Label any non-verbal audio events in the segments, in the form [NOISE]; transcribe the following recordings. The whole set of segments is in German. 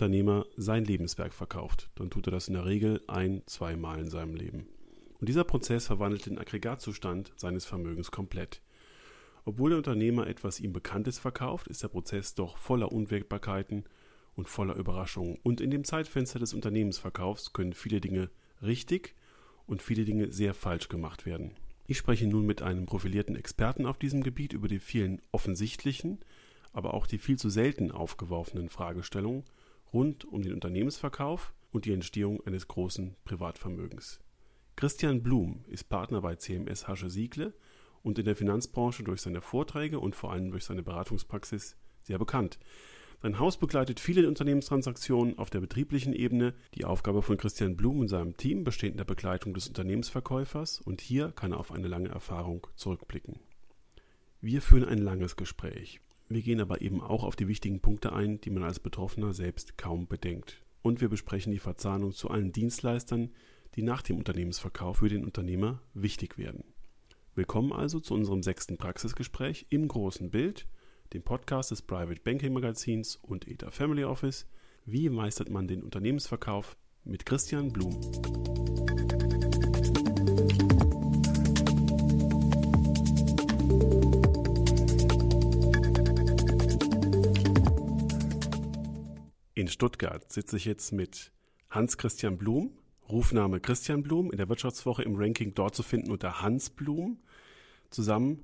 Unternehmer sein Lebenswerk verkauft, dann tut er das in der Regel ein, zweimal in seinem Leben. Und dieser Prozess verwandelt den Aggregatzustand seines Vermögens komplett. Obwohl der Unternehmer etwas ihm Bekanntes verkauft, ist der Prozess doch voller Unwägbarkeiten und voller Überraschungen. Und in dem Zeitfenster des Unternehmensverkaufs können viele Dinge richtig und viele Dinge sehr falsch gemacht werden. Ich spreche nun mit einem profilierten Experten auf diesem Gebiet über die vielen offensichtlichen, aber auch die viel zu selten aufgeworfenen Fragestellungen rund um den Unternehmensverkauf und die Entstehung eines großen Privatvermögens. Christian Blum ist Partner bei CMS Hasche Siegle und in der Finanzbranche durch seine Vorträge und vor allem durch seine Beratungspraxis sehr bekannt. Sein Haus begleitet viele Unternehmenstransaktionen auf der betrieblichen Ebene. Die Aufgabe von Christian Blum und seinem Team besteht in der Begleitung des Unternehmensverkäufers und hier kann er auf eine lange Erfahrung zurückblicken. Wir führen ein langes Gespräch. Wir gehen aber eben auch auf die wichtigen Punkte ein, die man als Betroffener selbst kaum bedenkt. Und wir besprechen die Verzahnung zu allen Dienstleistern, die nach dem Unternehmensverkauf für den Unternehmer wichtig werden. Willkommen also zu unserem sechsten Praxisgespräch im großen Bild, dem Podcast des Private Banking Magazins und ETA Family Office. Wie meistert man den Unternehmensverkauf mit Christian Blum? In Stuttgart sitze ich jetzt mit Hans-Christian Blum, Rufname Christian Blum, in der Wirtschaftswoche im Ranking dort zu finden unter Hans Blum, zusammen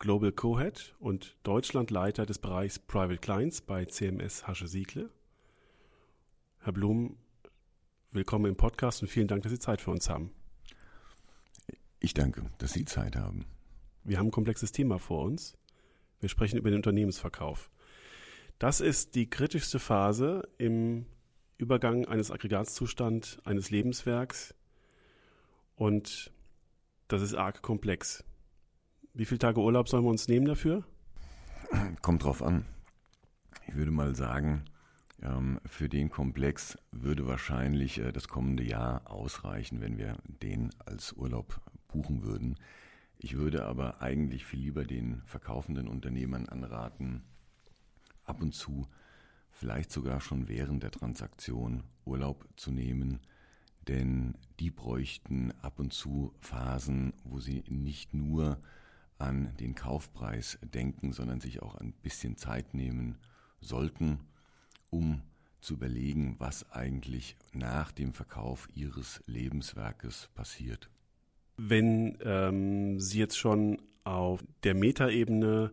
Global Co-Head und Deutschlandleiter des Bereichs Private Clients bei CMS Hasche Siegle. Herr Blum, willkommen im Podcast und vielen Dank, dass Sie Zeit für uns haben. Ich danke, dass Sie Zeit haben. Wir haben ein komplexes Thema vor uns. Wir sprechen über den Unternehmensverkauf. Das ist die kritischste Phase im Übergang eines Aggregatzustands eines Lebenswerks und das ist arg komplex. Wie viele Tage Urlaub sollen wir uns nehmen dafür? Kommt drauf an. Ich würde mal sagen, ähm, für den Komplex würde wahrscheinlich äh, das kommende Jahr ausreichen, wenn wir den als Urlaub buchen würden. Ich würde aber eigentlich viel lieber den verkaufenden Unternehmern anraten, ab und zu, vielleicht sogar schon während der Transaktion Urlaub zu nehmen, denn die bräuchten ab und zu Phasen, wo sie nicht nur an den Kaufpreis denken, sondern sich auch ein bisschen Zeit nehmen sollten, um zu überlegen, was eigentlich nach dem Verkauf ihres Lebenswerkes passiert. Wenn ähm, Sie jetzt schon auf der Metaebene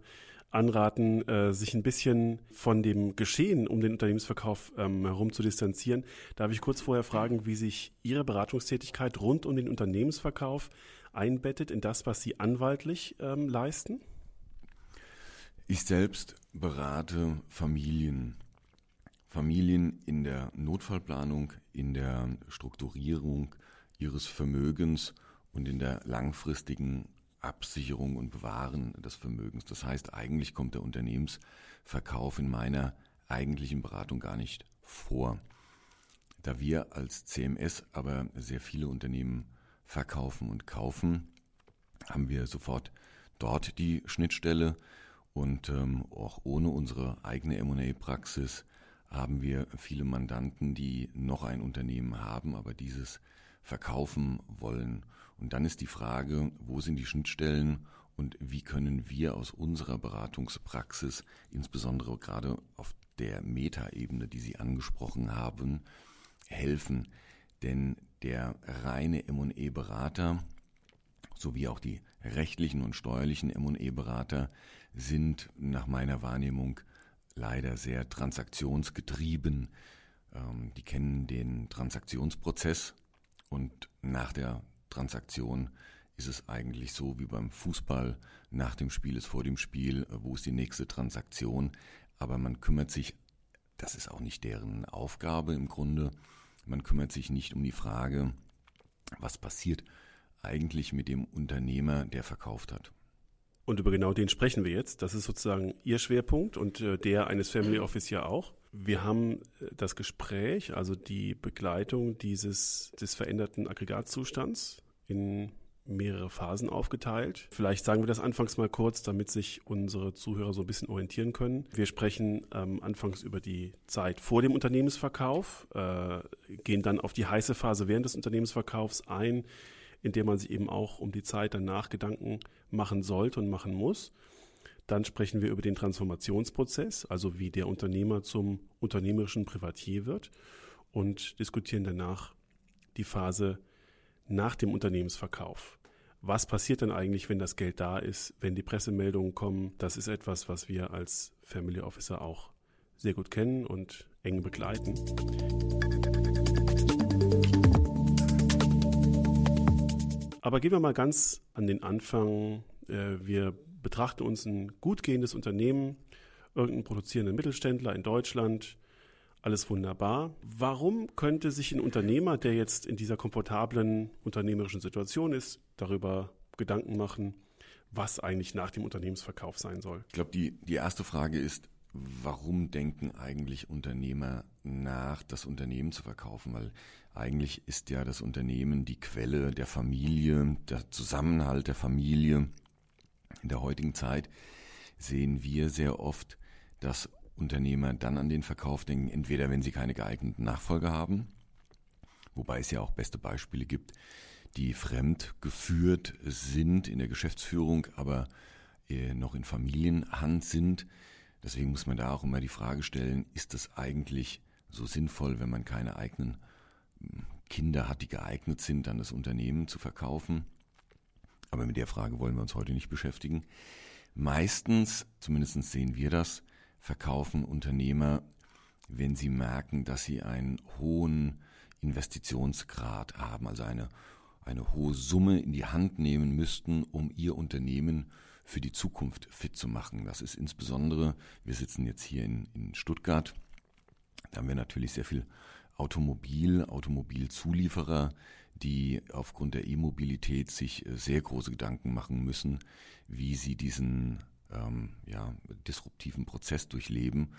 anraten, äh, sich ein bisschen von dem Geschehen um den Unternehmensverkauf ähm, herum zu distanzieren, darf ich kurz vorher fragen, wie sich Ihre Beratungstätigkeit rund um den Unternehmensverkauf einbettet in das, was Sie anwaltlich ähm, leisten? Ich selbst berate Familien. Familien in der Notfallplanung, in der Strukturierung ihres Vermögens und in der langfristigen Absicherung und Bewahren des Vermögens. Das heißt, eigentlich kommt der Unternehmensverkauf in meiner eigentlichen Beratung gar nicht vor. Da wir als CMS aber sehr viele Unternehmen verkaufen und kaufen, haben wir sofort dort die Schnittstelle und ähm, auch ohne unsere eigene M&A-Praxis haben wir viele Mandanten, die noch ein Unternehmen haben, aber dieses verkaufen wollen. Und dann ist die Frage, wo sind die Schnittstellen und wie können wir aus unserer Beratungspraxis, insbesondere gerade auf der Metaebene, die Sie angesprochen haben, helfen. Denn der reine M&E-Berater sowie auch die rechtlichen und steuerlichen M&E-Berater sind nach meiner Wahrnehmung leider sehr transaktionsgetrieben. Ähm, die kennen den Transaktionsprozess und nach der Transaktion ist es eigentlich so wie beim Fußball. Nach dem Spiel ist vor dem Spiel, wo ist die nächste Transaktion. Aber man kümmert sich, das ist auch nicht deren Aufgabe im Grunde, man kümmert sich nicht um die Frage, was passiert eigentlich mit dem Unternehmer, der verkauft hat. Und über genau den sprechen wir jetzt. Das ist sozusagen Ihr Schwerpunkt und äh, der eines Family Office ja auch. Wir haben äh, das Gespräch, also die Begleitung dieses des veränderten Aggregatzustands in mehrere Phasen aufgeteilt. Vielleicht sagen wir das anfangs mal kurz, damit sich unsere Zuhörer so ein bisschen orientieren können. Wir sprechen ähm, anfangs über die Zeit vor dem Unternehmensverkauf, äh, gehen dann auf die heiße Phase während des Unternehmensverkaufs ein, in der man sich eben auch um die Zeit danach Gedanken machen sollte und machen muss. Dann sprechen wir über den Transformationsprozess, also wie der Unternehmer zum unternehmerischen Privatier wird und diskutieren danach die Phase nach dem Unternehmensverkauf. Was passiert dann eigentlich, wenn das Geld da ist, wenn die Pressemeldungen kommen? Das ist etwas, was wir als Family Officer auch sehr gut kennen und eng begleiten. Aber gehen wir mal ganz an den Anfang. Äh, wir betrachten uns ein gut gehendes Unternehmen, irgendeinen produzierenden Mittelständler in Deutschland, alles wunderbar. Warum könnte sich ein Unternehmer, der jetzt in dieser komfortablen unternehmerischen Situation ist, darüber Gedanken machen, was eigentlich nach dem Unternehmensverkauf sein soll? Ich glaube, die, die erste Frage ist, warum denken eigentlich Unternehmer nach, das Unternehmen zu verkaufen? Weil eigentlich ist ja das Unternehmen die Quelle der Familie, der Zusammenhalt der Familie. In der heutigen Zeit sehen wir sehr oft, dass Unternehmer dann an den Verkauf denken, entweder wenn sie keine geeigneten Nachfolger haben, wobei es ja auch beste Beispiele gibt, die fremd geführt sind in der Geschäftsführung, aber äh, noch in Familienhand sind. Deswegen muss man da auch immer die Frage stellen, ist es eigentlich so sinnvoll, wenn man keine eigenen hm, Kinder hat, die geeignet sind, dann das Unternehmen zu verkaufen? Aber mit der Frage wollen wir uns heute nicht beschäftigen. Meistens, zumindest sehen wir das, verkaufen Unternehmer, wenn sie merken, dass sie einen hohen Investitionsgrad haben, also eine, eine hohe Summe in die Hand nehmen müssten, um ihr Unternehmen für die Zukunft fit zu machen. Das ist insbesondere, wir sitzen jetzt hier in, in Stuttgart, da haben wir natürlich sehr viel Automobil, Automobilzulieferer, die aufgrund der E-Mobilität sich sehr große Gedanken machen müssen, wie sie diesen ähm, ja, disruptiven Prozess durchleben.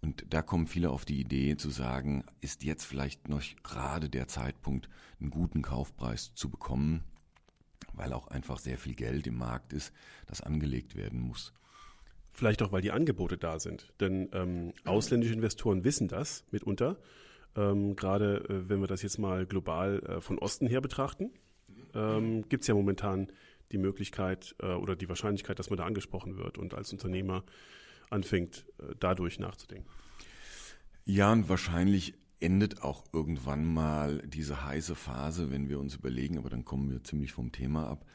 Und da kommen viele auf die Idee zu sagen, ist jetzt vielleicht noch gerade der Zeitpunkt, einen guten Kaufpreis zu bekommen, weil auch einfach sehr viel Geld im Markt ist, das angelegt werden muss. Vielleicht auch, weil die Angebote da sind. Denn ähm, ausländische Investoren wissen das mitunter. Ähm, gerade äh, wenn wir das jetzt mal global äh, von Osten her betrachten, ähm, gibt es ja momentan die Möglichkeit äh, oder die Wahrscheinlichkeit, dass man da angesprochen wird und als Unternehmer anfängt, äh, dadurch nachzudenken. Ja, und wahrscheinlich endet auch irgendwann mal diese heiße Phase, wenn wir uns überlegen, aber dann kommen wir ziemlich vom Thema ab,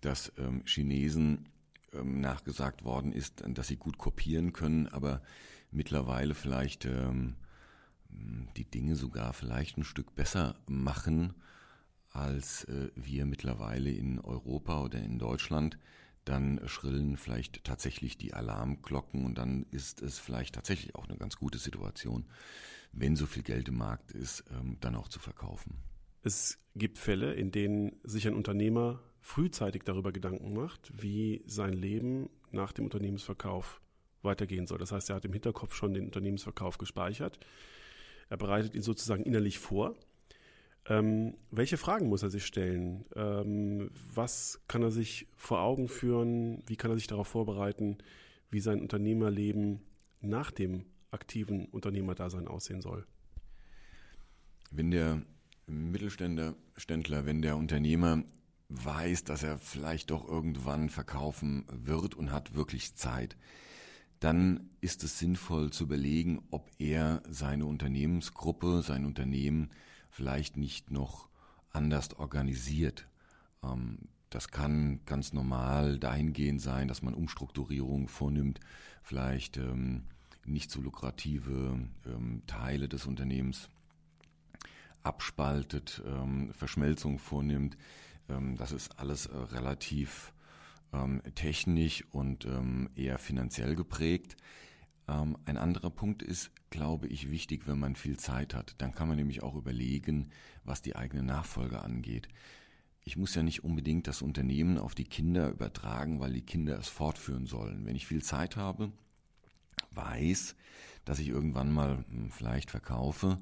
dass ähm, Chinesen ähm, nachgesagt worden ist, dass sie gut kopieren können, aber mittlerweile vielleicht ähm, die Dinge sogar vielleicht ein Stück besser machen als äh, wir mittlerweile in Europa oder in Deutschland, dann schrillen vielleicht tatsächlich die Alarmglocken und dann ist es vielleicht tatsächlich auch eine ganz gute Situation, wenn so viel Geld im Markt ist, ähm, dann auch zu verkaufen. Es gibt Fälle, in denen sich ein Unternehmer frühzeitig darüber Gedanken macht, wie sein Leben nach dem Unternehmensverkauf weitergehen soll. Das heißt, er hat im Hinterkopf schon den Unternehmensverkauf gespeichert. Er bereitet ihn sozusagen innerlich vor ähm, welche Fragen muss er sich stellen? Ähm, was kann er sich vor Augen führen? Wie kann er sich darauf vorbereiten, wie sein Unternehmerleben nach dem aktiven Unternehmerdasein aussehen soll? Wenn der Mittelständler, wenn der Unternehmer weiß, dass er vielleicht doch irgendwann verkaufen wird und hat wirklich Zeit, dann ist es sinnvoll zu überlegen, ob er seine Unternehmensgruppe, sein Unternehmen vielleicht nicht noch anders organisiert. Ähm, das kann ganz normal dahingehend sein, dass man Umstrukturierungen vornimmt, vielleicht ähm, nicht so lukrative ähm, Teile des Unternehmens abspaltet, Verschmelzung vornimmt. das ist alles äh, relativ technisch und eher finanziell geprägt. Ein anderer Punkt ist, glaube ich, wichtig, wenn man viel Zeit hat. Dann kann man nämlich auch überlegen, was die eigene Nachfolge angeht. Ich muss ja nicht unbedingt das Unternehmen auf die Kinder übertragen, weil die Kinder es fortführen sollen. Wenn ich viel Zeit habe, weiß, dass ich irgendwann mal hm, vielleicht verkaufe,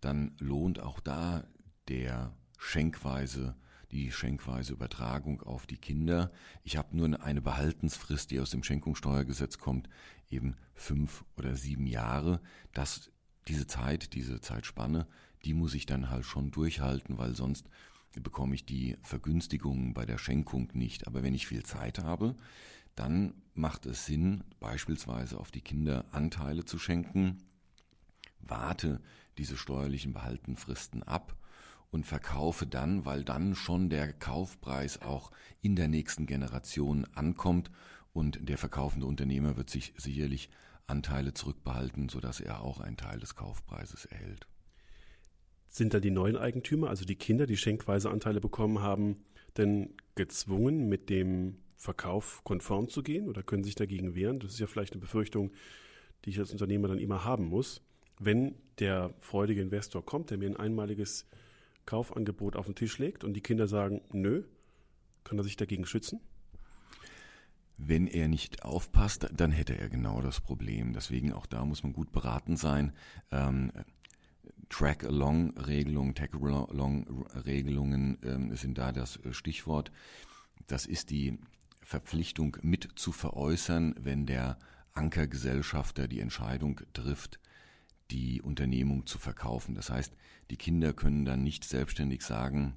dann lohnt auch da der schenkweise die schenkweise Übertragung auf die Kinder. Ich habe nur eine Behaltensfrist, die aus dem Schenkungssteuergesetz kommt, eben fünf oder sieben Jahre. Das, diese Zeit, diese Zeitspanne, die muss ich dann halt schon durchhalten, weil sonst bekomme ich die Vergünstigungen bei der Schenkung nicht. Aber wenn ich viel Zeit habe, dann macht es Sinn, beispielsweise auf die Kinder Anteile zu schenken, warte diese steuerlichen Behaltenfristen ab und verkaufe dann, weil dann schon der Kaufpreis auch in der nächsten Generation ankommt und der verkaufende Unternehmer wird sich sicherlich Anteile zurückbehalten, sodass er auch einen Teil des Kaufpreises erhält. Sind dann die neuen Eigentümer, also die Kinder, die schenkweise Anteile bekommen haben, denn gezwungen, mit dem Verkauf konform zu gehen oder können sich dagegen wehren? Das ist ja vielleicht eine Befürchtung, die ich als Unternehmer dann immer haben muss. Wenn der freudige Investor kommt, der mir ein einmaliges Kaufangebot auf den Tisch legt und die Kinder sagen, nö, kann er sich dagegen schützen? Wenn er nicht aufpasst, dann hätte er genau das Problem. Deswegen auch da muss man gut beraten sein. Ähm, Track-along-Regelungen, Tag-along-Regelungen ähm, sind da das Stichwort. Das ist die Verpflichtung mit zu veräußern, wenn der Ankergesellschafter die Entscheidung trifft, die Unternehmung zu verkaufen. Das heißt, die Kinder können dann nicht selbstständig sagen,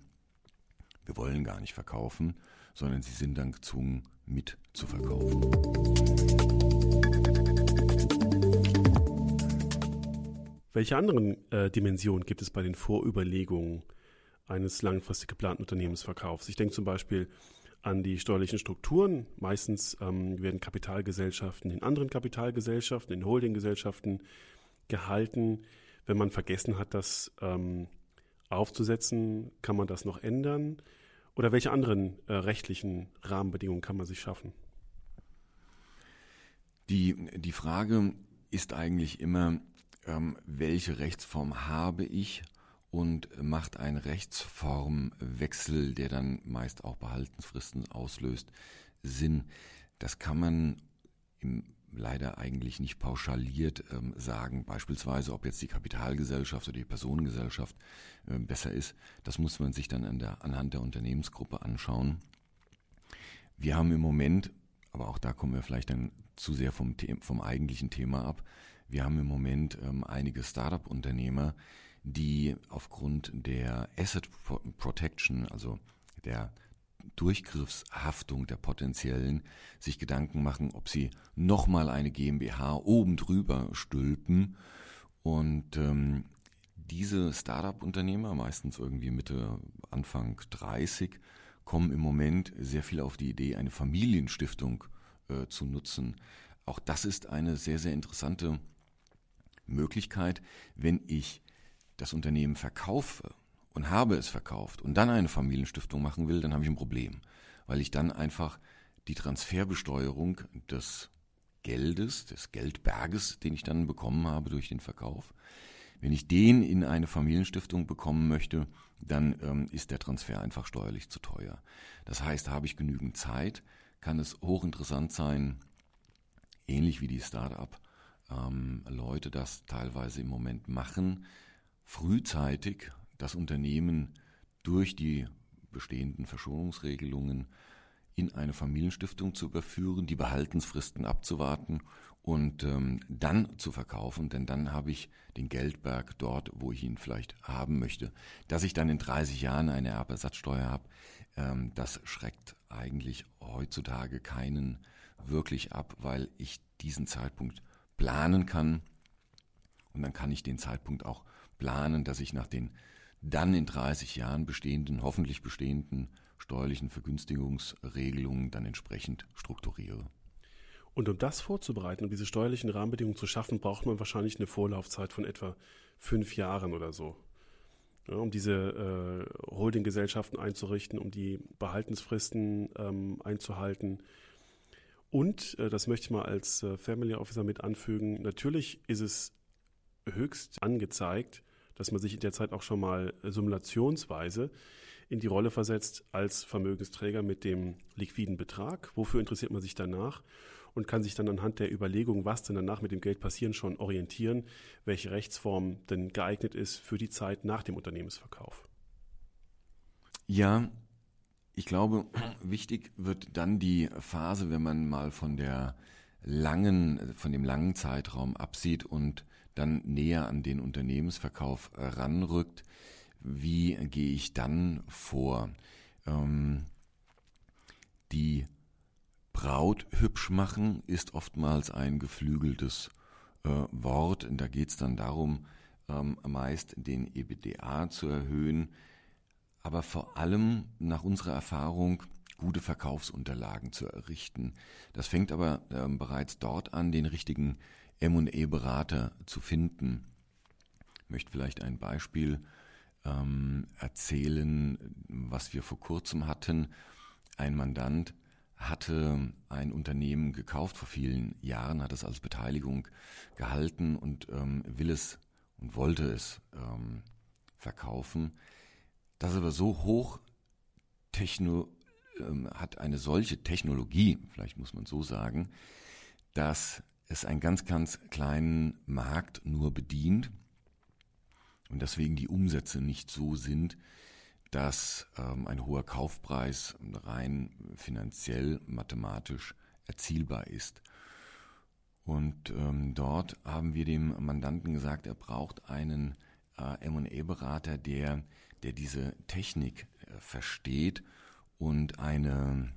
wir wollen gar nicht verkaufen, sondern sie sind dann gezwungen, mit zu verkaufen. Welche anderen äh, Dimensionen gibt es bei den Vorüberlegungen eines langfristig geplanten Unternehmensverkaufs? Ich denke zum Beispiel an die steuerlichen Strukturen. Meistens ähm, werden Kapitalgesellschaften in anderen Kapitalgesellschaften, in Holdinggesellschaften gehalten. Wenn man vergessen hat, das ähm, aufzusetzen, kann man das noch ändern? Oder welche anderen äh, rechtlichen Rahmenbedingungen kann man sich schaffen? Die, die Frage ist eigentlich immer, ähm, welche Rechtsform habe ich und macht einen Rechtsformwechsel, der dann meist auch Behaltensfristen auslöst, Sinn. Das kann man im, leider eigentlich nicht pauschaliert ähm, sagen. Beispielsweise, ob jetzt die Kapitalgesellschaft oder die Personengesellschaft äh, besser ist, das muss man sich dann an der, anhand der Unternehmensgruppe anschauen. Wir haben im Moment, aber auch da kommen wir vielleicht dann zu sehr vom, vom eigentlichen Thema ab, wir haben im Moment ähm, einige Startup-Unternehmer, die aufgrund der Asset Protection, also der Durchgriffshaftung der potenziellen, sich Gedanken machen, ob sie nochmal eine GmbH oben drüber stülpen. Und ähm, diese Startup-Unternehmer, meistens irgendwie Mitte, Anfang 30, kommen im Moment sehr viel auf die Idee, eine Familienstiftung äh, zu nutzen. Auch das ist eine sehr, sehr interessante Möglichkeit, wenn ich das Unternehmen verkaufe und habe es verkauft und dann eine Familienstiftung machen will, dann habe ich ein Problem, weil ich dann einfach die Transferbesteuerung des Geldes, des Geldberges, den ich dann bekommen habe durch den Verkauf, wenn ich den in eine Familienstiftung bekommen möchte, dann ähm, ist der Transfer einfach steuerlich zu teuer. Das heißt, habe ich genügend Zeit, kann es hochinteressant sein, ähnlich wie die Start-up ähm, das teilweise im Moment machen, frühzeitig das Unternehmen durch die bestehenden Verschonungsregelungen in eine Familienstiftung zu überführen, die Behaltensfristen abzuwarten und ähm, dann zu verkaufen, denn dann habe ich den Geldberg dort, wo ich ihn vielleicht haben möchte. Dass ich dann in 30 Jahren eine Erbersatzsteuer habe, ähm, das schreckt eigentlich heutzutage keinen wirklich ab, weil ich diesen Zeitpunkt planen kann. Und dann kann ich den Zeitpunkt auch planen, dass ich nach den dann in 30 Jahren bestehenden, hoffentlich bestehenden steuerlichen Vergünstigungsregelungen dann entsprechend strukturiere. Und um das vorzubereiten, um diese steuerlichen Rahmenbedingungen zu schaffen, braucht man wahrscheinlich eine Vorlaufzeit von etwa fünf Jahren oder so. Ja, um diese äh, Holdinggesellschaften einzurichten, um die Behaltensfristen ähm, einzuhalten, und, äh, das möchte ich mal als äh, Family Officer mit anfügen, natürlich ist es höchst angezeigt, dass man sich in der Zeit auch schon mal simulationsweise in die Rolle versetzt als Vermögensträger mit dem liquiden Betrag. Wofür interessiert man sich danach? Und kann sich dann anhand der Überlegung, was denn danach mit dem Geld passieren, schon orientieren, welche Rechtsform denn geeignet ist für die Zeit nach dem Unternehmensverkauf. Ja, ich glaube, [CLEARS THROAT] wichtig wird dann die Phase, wenn man mal von der langen, von dem langen Zeitraum absieht und dann näher an den Unternehmensverkauf ranrückt. Wie gehe ich dann vor? Ähm, die Braut hübsch machen ist oftmals ein geflügeltes äh, Wort. Da geht es dann darum, ähm, meist den EBDA zu erhöhen, aber vor allem nach unserer Erfahrung gute Verkaufsunterlagen zu errichten. Das fängt aber ähm, bereits dort an, den richtigen M&E-Berater zu finden. Ich möchte vielleicht ein Beispiel ähm, erzählen, was wir vor kurzem hatten. Ein Mandant hatte ein Unternehmen gekauft vor vielen Jahren, hat es als Beteiligung gehalten und ähm, will es und wollte es ähm, verkaufen. Das aber so hoch techno, ähm, hat eine solche Technologie, vielleicht muss man so sagen, dass es einen ganz, ganz kleinen Markt nur bedient und deswegen die Umsätze nicht so sind, dass ähm, ein hoher Kaufpreis rein finanziell, mathematisch erzielbar ist. Und ähm, dort haben wir dem Mandanten gesagt, er braucht einen äh, M&A-Berater, der der diese Technik äh, versteht und eine,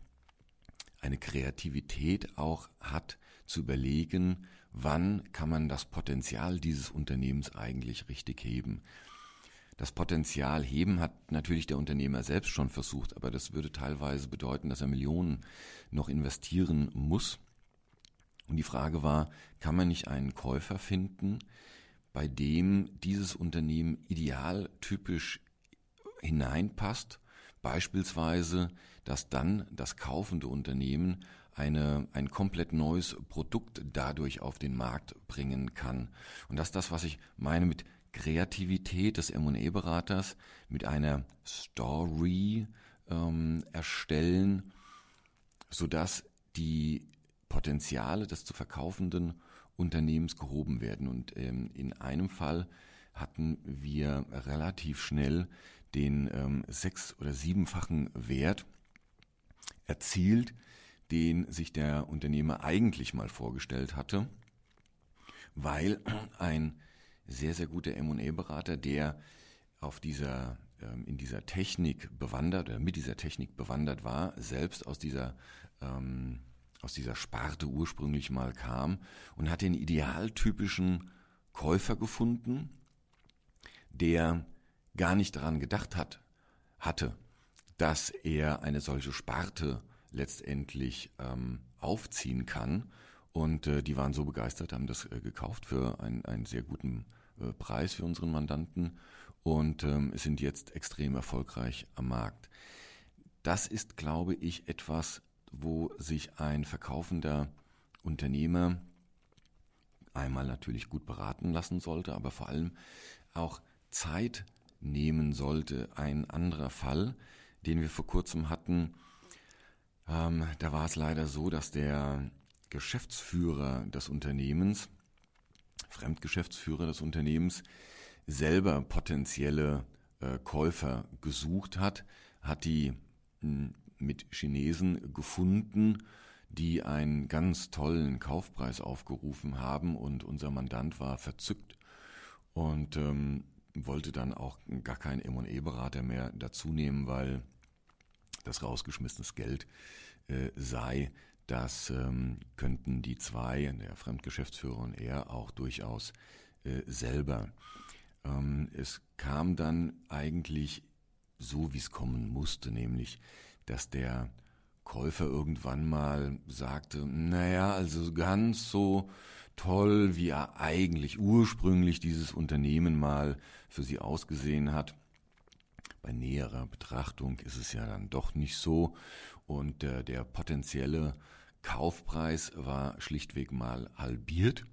eine Kreativität auch hat, zu überlegen, wann kann man das Potenzial dieses Unternehmens eigentlich richtig heben. Das Potenzial heben hat natürlich der Unternehmer selbst schon versucht, aber das würde teilweise bedeuten, dass er Millionen noch investieren muss. Und die Frage war, kann man nicht einen Käufer finden, bei dem dieses Unternehmen idealtypisch hineinpasst, beispielsweise, dass dann das kaufende Unternehmen eine, ein komplett neues Produkt dadurch auf den Markt bringen kann. Und das ist das, was ich meine mit Kreativität des M&A-Beraters, mit einer Story ähm, erstellen, sodass die Potenziale des zu verkaufenden Unternehmens gehoben werden. Und ähm, in einem Fall hatten wir relativ schnell den ähm, sechs- oder siebenfachen Wert erzielt, den sich der Unternehmer eigentlich mal vorgestellt hatte, weil ein sehr, sehr guter M&A-Berater, der auf dieser, ähm, in dieser Technik bewandert oder mit dieser Technik bewandert war, selbst aus dieser, ähm, aus dieser Sparte ursprünglich mal kam und hat den idealtypischen Käufer gefunden, der gar nicht daran gedacht hat, hatte, dass er eine solche Sparte letztendlich ähm, aufziehen kann. Und äh, die waren so begeistert, haben das äh, gekauft für einen, einen sehr guten äh, Preis für unseren Mandanten und ähm, sind jetzt extrem erfolgreich am Markt. Das ist, glaube ich, etwas, wo sich ein verkaufender Unternehmer einmal natürlich gut beraten lassen sollte, aber vor allem auch Zeit nehmen sollte. Ein anderer Fall, den wir vor kurzem hatten, ähm, da war es leider so, dass der Geschäftsführer des Unternehmens, Fremdgeschäftsführer des Unternehmens, selber potenzielle äh, Käufer gesucht hat, hat die mh, hm, mit Chinesen gefunden, die einen ganz tollen Kaufpreis aufgerufen haben und unser Mandant war verzückt und ähm, wollte dann auch gar keinen M&E-Berater mehr dazu nehmen, weil das rausgeschmissenes Geld äh, sei. Das ähm, könnten die zwei, der Fremdgeschäftsführer und er, auch durchaus äh, selber. Ähm, es kam dann eigentlich so, wie es kommen musste, nämlich, dass der Käufer irgendwann mal sagte, naja, also ganz so toll, wie er eigentlich ursprünglich dieses Unternehmen mal für sie ausgesehen hat. Bei näherer Betrachtung ist es ja dann doch nicht so und äh, der potenzielle Kaufpreis war schlichtweg mal halbiert.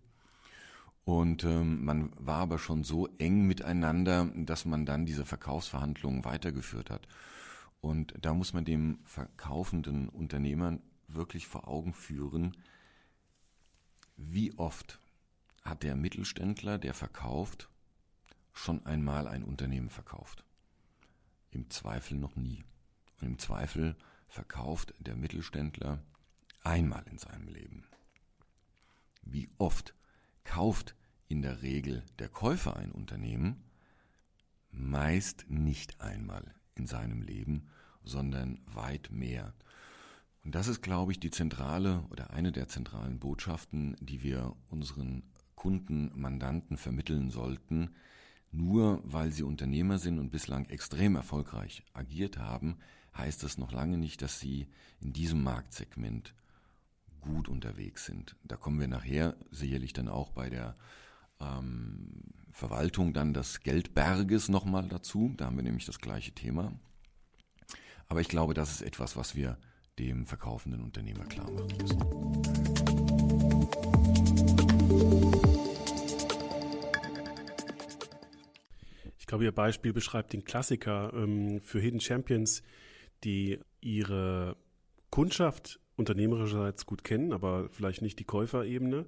Und ähm, man war aber schon so eng miteinander, dass man dann diese Verkaufsverhandlungen weitergeführt hat. Und da muss man dem verkaufenden Unternehmer wirklich vor Augen führen, wie oft hat der Mittelständler, der verkauft, schon einmal ein Unternehmen verkauft? Im Zweifel noch nie. Und im Zweifel verkauft der Mittelständler einmal in seinem Leben. Wie oft kauft in der Regel der Käufer ein Unternehmen? Meist nicht einmal in seinem Leben, sondern weit mehr. Und das ist, glaube ich, die zentrale oder eine der zentralen Botschaften, die wir unseren Kunden, Mandanten vermitteln sollten. Nur weil sie Unternehmer sind und bislang extrem erfolgreich agiert haben, heißt das noch lange nicht, dass sie in diesem Marktsegment gut unterwegs sind. Da kommen wir nachher sicherlich dann auch bei der ähm, Verwaltung dann des Geldberges nochmal dazu. Da haben wir nämlich das gleiche Thema. Aber ich glaube, das ist etwas, was wir dem verkaufenden Unternehmer klar machen müssen. Glaube, Ihr Beispiel beschreibt den Klassiker ähm, für Hidden Champions, die ihre Kundschaft unternehmerischerseits gut kennen, aber vielleicht nicht die Käuferebene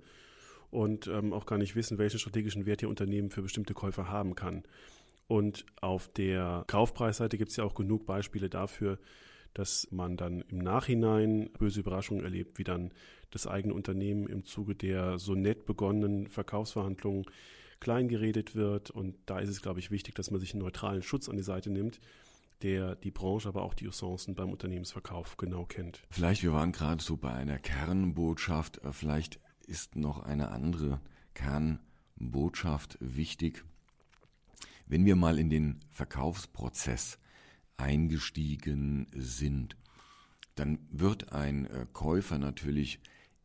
und ähm, auch gar nicht wissen, welchen strategischen Wert ihr Unternehmen für bestimmte Käufer haben kann. Und auf der Kaufpreisseite gibt es ja auch genug Beispiele dafür, dass man dann im Nachhinein böse Überraschungen erlebt, wie dann das eigene Unternehmen im Zuge der so nett begonnenen Verkaufsverhandlungen kleingeredet wird. Und da ist es, glaube ich, wichtig, dass man sich einen neutralen Schutz an die Seite nimmt, der die Branche, aber auch die Usancen beim Unternehmensverkauf genau kennt. Vielleicht, wir waren gerade so bei einer Kernbotschaft, äh, vielleicht ist noch eine andere Kernbotschaft wichtig. Wenn wir mal in den Verkaufsprozess eingestiegen sind, dann wird ein äh, Käufer natürlich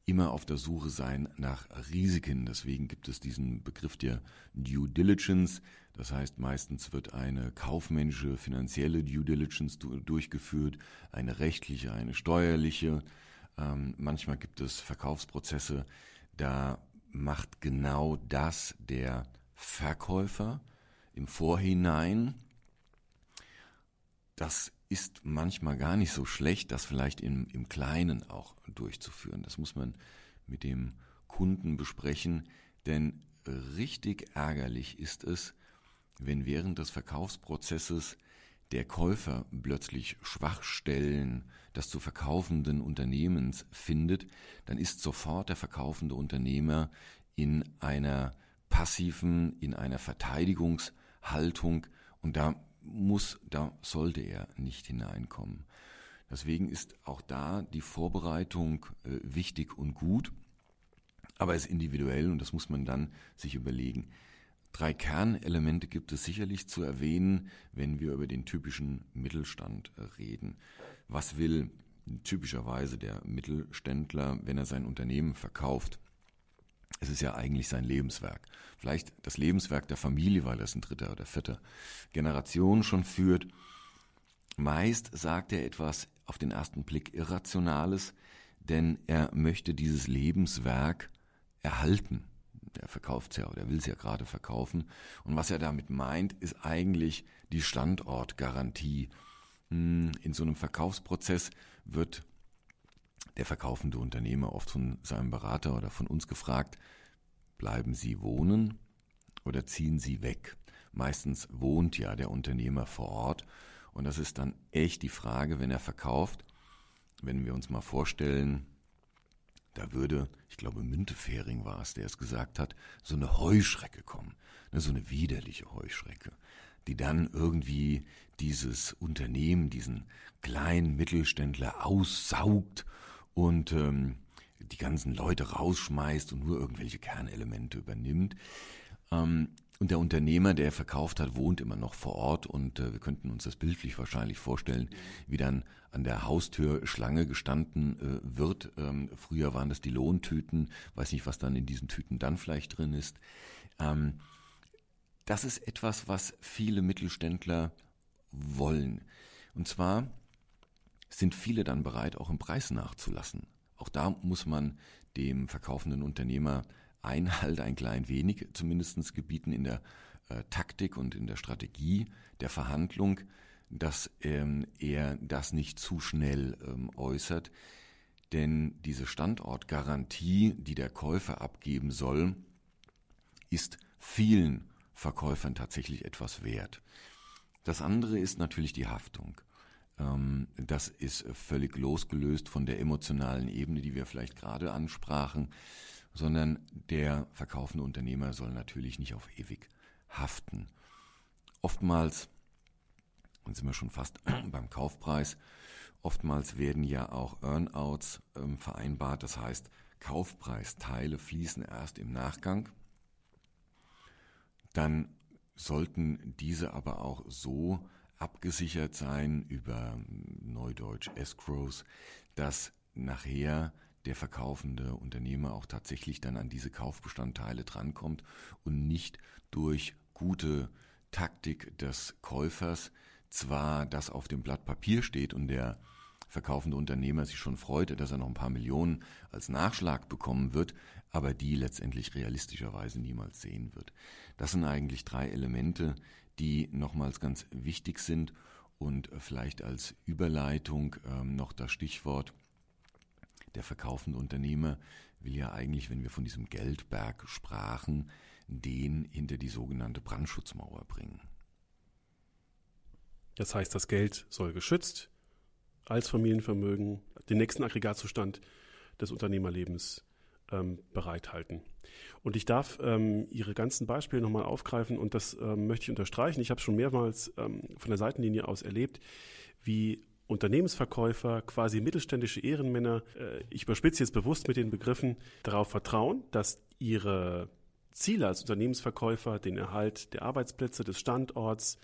immer auf der Suche sein nach Risiken. Deswegen gibt es diesen Begriff der Due Diligence. Das heißt, meistens wird eine kaufmännische, finanzielle Due Diligence durchgeführt, eine rechtliche, eine steuerliche. Ähm, manchmal gibt es Verkaufsprozesse, da macht genau das der Verkäufer im Vorhinein. Das ist manchmal gar nicht so schlecht, das vielleicht im, im Kleinen auch durchzuführen. Das muss man mit dem Kunden besprechen, denn richtig ärgerlich ist es, wenn während des Verkaufsprozesses der Käufer plötzlich Schwachstellen des zu verkaufenden Unternehmens findet, dann ist sofort der verkaufende Unternehmer in einer passiven, in einer Verteidigungshaltung und da muss, da sollte er nicht hineinkommen. Deswegen ist auch da die Vorbereitung äh, wichtig und gut, aber es ist individuell und das muss man dann sich überlegen. Drei Kernelemente gibt es sicherlich zu erwähnen, wenn wir über den typischen Mittelstand äh, reden. Was will typischerweise der Mittelständler, wenn er sein Unternehmen verkauft? Es ist ja eigentlich sein Lebenswerk. Vielleicht das Lebenswerk der Familie, weil er es in dritter oder vierter Generation schon führt. Meist sagt er etwas auf den ersten Blick Irrationales, denn er möchte dieses Lebenswerk erhalten. Der verkauft es ja oder will es ja gerade verkaufen. Und was er damit meint, ist eigentlich die Standortgarantie. Hm, in so einem Verkaufsprozess wird der verkaufende Unternehmer oft von seinem Berater oder von uns gefragt, bleiben Sie wohnen oder ziehen Sie weg? Meistens wohnt ja der Unternehmer vor Ort und das ist dann echt die Frage, wenn er verkauft, wenn wir uns mal vorstellen, da würde, ich glaube Müntefering war es, der es gesagt hat, so eine Heuschrecke kommen, ne, so eine widerliche Heuschrecke, die dann irgendwie dieses Unternehmen, diesen kleinen Mittelständler aussaugt und ähm, die ganzen Leute rausschmeißt und nur irgendwelche Kernelemente übernimmt. Ähm, und der Unternehmer, der verkauft hat, wohnt immer noch vor Ort und äh, wir könnten uns das bildlich wahrscheinlich vorstellen, wie dann an der Haustür Schlange gestanden äh, wird. Ähm, früher waren das die Lohntüten, weiß nicht, was dann in diesen Tüten dann vielleicht drin ist. Ähm, das ist etwas, was viele Mittelständler wollen. Und zwar sind viele dann bereit, auch im Preis nachzulassen. Auch da muss man dem verkaufenden Unternehmer Einhalt ein klein wenig zumindest gebieten in der äh, Taktik und in der Strategie der Verhandlung, dass ähm, er das nicht zu schnell ähm, äußert. Denn diese Standortgarantie, die der Käufer abgeben soll, ist vielen Verkäufern tatsächlich etwas wert. Das andere ist natürlich die Haftung. Ähm, das ist völlig losgelöst von der emotionalen Ebene, die wir vielleicht gerade ansprachen, sondern der verkaufende Unternehmer soll natürlich nicht auf ewig haften. Oftmals, und sind wir schon fast [CLEARS THROAT] beim Kaufpreis, oftmals werden ja auch Earnouts ähm, vereinbart, das heißt Kaufpreisteile fließen erst im Nachgang. Dann sollten diese aber auch so abgesichert sein über Neudeutsch Escrows, dass nachher der verkaufende Unternehmer auch tatsächlich dann an diese Kaufbestandteile drankommt und nicht durch gute Taktik des Käufers zwar das auf dem Blatt Papier steht und der verkaufende Unternehmer sich schon freute, dass er noch ein paar Millionen als Nachschlag bekommen wird, aber die letztendlich realistischerweise niemals sehen wird. Das sind eigentlich drei Elemente, die nochmals ganz wichtig sind und vielleicht als Überleitung ähm, noch das Stichwort der verkaufende Unternehmer will ja eigentlich, wenn wir von diesem Geldberg sprachen, den hinter die sogenannte Brandschutzmauer bringen. Das heißt, das Geld soll geschützt als Familienvermögen den nächsten Aggregatzustand des Unternehmerlebens ähm, bereithalten. Und ich darf ähm, Ihre ganzen Beispiele nochmal aufgreifen und das ähm, möchte ich unterstreichen. Ich habe schon mehrmals ähm, von der Seitenlinie aus erlebt, wie Unternehmensverkäufer, quasi mittelständische Ehrenmänner, äh, ich überspitze jetzt bewusst mit den Begriffen, darauf vertrauen, dass ihre Ziele als Unternehmensverkäufer, den Erhalt der Arbeitsplätze, des Standorts,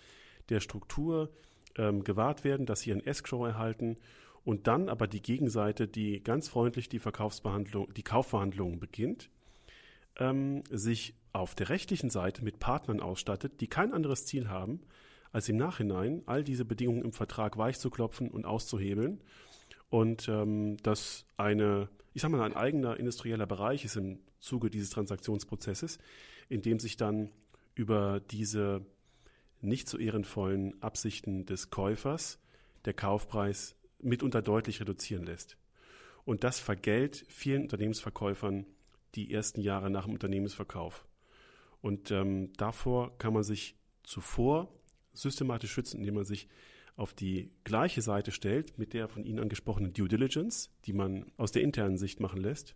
der Struktur ähm, gewahrt werden, dass sie ihren Escrow erhalten und dann aber die Gegenseite, die ganz freundlich die Verkaufsbehandlung, die Kaufverhandlungen beginnt, ähm, sich auf der rechtlichen Seite mit Partnern ausstattet, die kein anderes Ziel haben, als im Nachhinein all diese Bedingungen im Vertrag weich zu klopfen und auszuhebeln. Und ähm, dass eine, ich sag mal, ein eigener industrieller Bereich ist im Zuge dieses Transaktionsprozesses, in dem sich dann über diese nicht so ehrenvollen Absichten des Käufers der Kaufpreis mitunter deutlich reduzieren lässt. Und das vergällt vielen Unternehmensverkäufern die ersten Jahre nach dem Unternehmensverkauf. Und ähm, davor kann man sich zuvor systematisch schützen, indem man sich auf die gleiche Seite stellt mit der von Ihnen angesprochenen Due Diligence, die man aus der internen Sicht machen lässt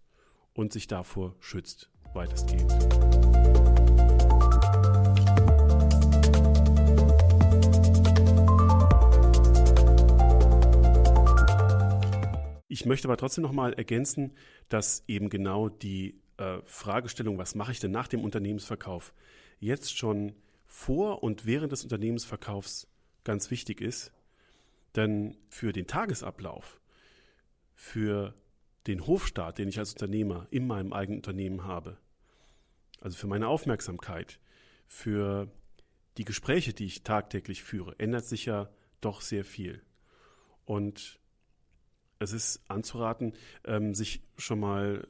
und sich davor schützt, weitestgehend. Ich möchte aber trotzdem nochmal ergänzen, dass eben genau die äh, Fragestellung, was mache ich denn nach dem Unternehmensverkauf, jetzt schon vor und während des Unternehmensverkaufs ganz wichtig ist. Denn für den Tagesablauf, für den Hofstaat, den ich als Unternehmer in meinem eigenen Unternehmen habe, also für meine Aufmerksamkeit, für die Gespräche, die ich tagtäglich führe, ändert sich ja doch sehr viel. Und es ist anzuraten, ähm, sich schon mal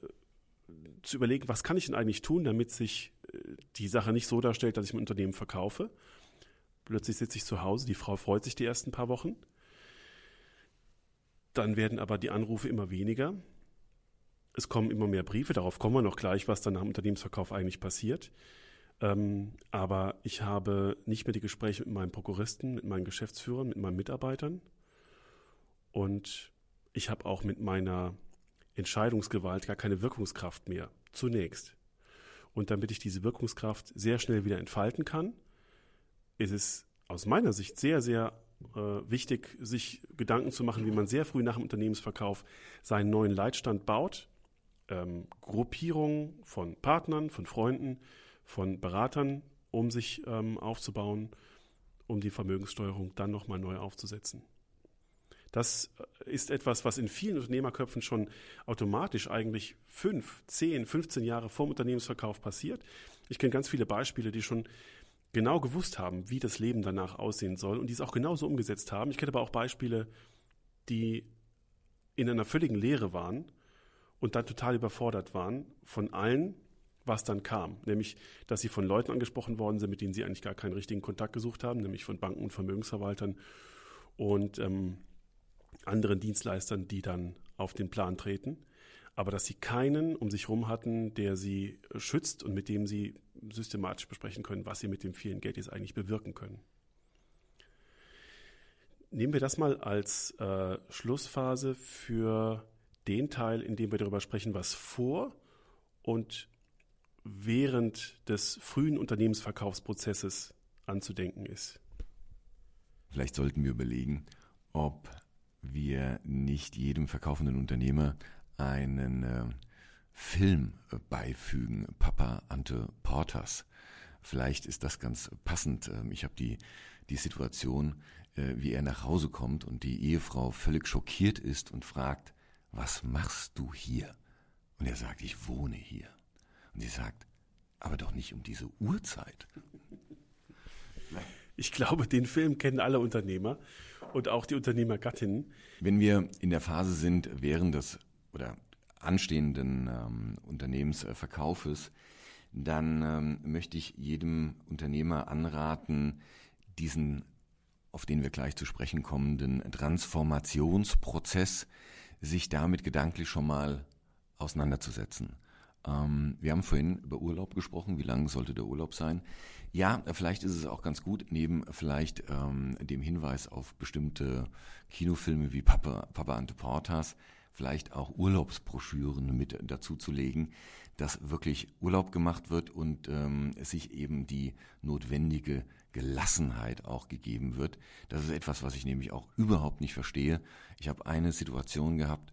zu überlegen, was kann ich denn eigentlich tun, damit sich äh, die Sache nicht so darstellt, dass ich mein Unternehmen verkaufe. Plötzlich sitze ich zu Hause, die Frau freut sich die ersten paar Wochen. Dann werden aber die Anrufe immer weniger. Es kommen immer mehr Briefe, darauf kommen wir noch gleich, was dann nach dem Unternehmensverkauf eigentlich passiert. Ähm, aber ich habe nicht mehr die Gespräche mit meinem Prokuristen, mit meinen Geschäftsführern, mit meinen Mitarbeitern. Und ich habe auch mit meiner Entscheidungsgewalt gar keine Wirkungskraft mehr, zunächst. Und damit ich diese Wirkungskraft sehr schnell wieder entfalten kann, ist es aus meiner Sicht sehr, sehr äh, wichtig, sich Gedanken zu machen, wie man sehr früh nach dem Unternehmensverkauf seinen neuen Leitstand baut. Ähm, Gruppierungen von Partnern, von Freunden, von Beratern, um sich ähm, aufzubauen, um die Vermögenssteuerung dann nochmal neu aufzusetzen. Das ist etwas, was in vielen Unternehmerköpfen schon automatisch eigentlich fünf, zehn, 15 Jahre vor dem Unternehmensverkauf passiert. Ich kenne ganz viele Beispiele, die schon genau gewusst haben, wie das Leben danach aussehen soll und die es auch genauso umgesetzt haben. Ich kenne aber auch Beispiele, die in einer völligen Leere waren und dann total überfordert waren von allen, was dann kam. Nämlich, dass sie von Leuten angesprochen worden sind, mit denen sie eigentlich gar keinen richtigen Kontakt gesucht haben, nämlich von Banken und Vermögensverwaltern. Und ähm, anderen Dienstleistern, die dann auf den Plan treten, aber dass sie keinen um sich herum hatten, der sie schützt und mit dem sie systematisch besprechen können, was sie mit dem vielen Geld jetzt eigentlich bewirken können. nehmen wir das mal als äh, Schlussphase für den Teil, in dem wir darüber sprechen, was vor und während des frühen Unternehmensverkaufsprozesses anzudenken ist. Vielleicht sollten wir überlegen, ob wir nicht jedem verkaufenden Unternehmer einen äh, Film beifügen, Papa Ante Portas. Vielleicht ist das ganz passend. Ähm, ich habe die, die Situation, äh, wie er nach Hause kommt und die Ehefrau völlig schockiert ist und fragt, was machst du hier? Und er sagt, ich wohne hier. Und sie sagt, aber doch nicht um diese Uhrzeit. [LAUGHS] Ich glaube, den Film kennen alle Unternehmer und auch die Unternehmergattinnen. Wenn wir in der Phase sind, während des oder anstehenden ähm, Unternehmensverkaufes, dann ähm, möchte ich jedem Unternehmer anraten, diesen, auf den wir gleich zu sprechen kommenden Transformationsprozess, sich damit gedanklich schon mal auseinanderzusetzen. Ähm, wir haben vorhin über Urlaub gesprochen. Wie lang sollte der Urlaub sein? Ja, vielleicht ist es auch ganz gut, neben vielleicht ähm, dem Hinweis auf bestimmte Kinofilme wie Papa, Papa Ante Portas, vielleicht auch Urlaubsbroschüren mit dazu zu legen, dass wirklich Urlaub gemacht wird und ähm, sich eben die notwendige Gelassenheit auch gegeben wird. Das ist etwas, was ich nämlich auch überhaupt nicht verstehe. Ich habe eine Situation gehabt,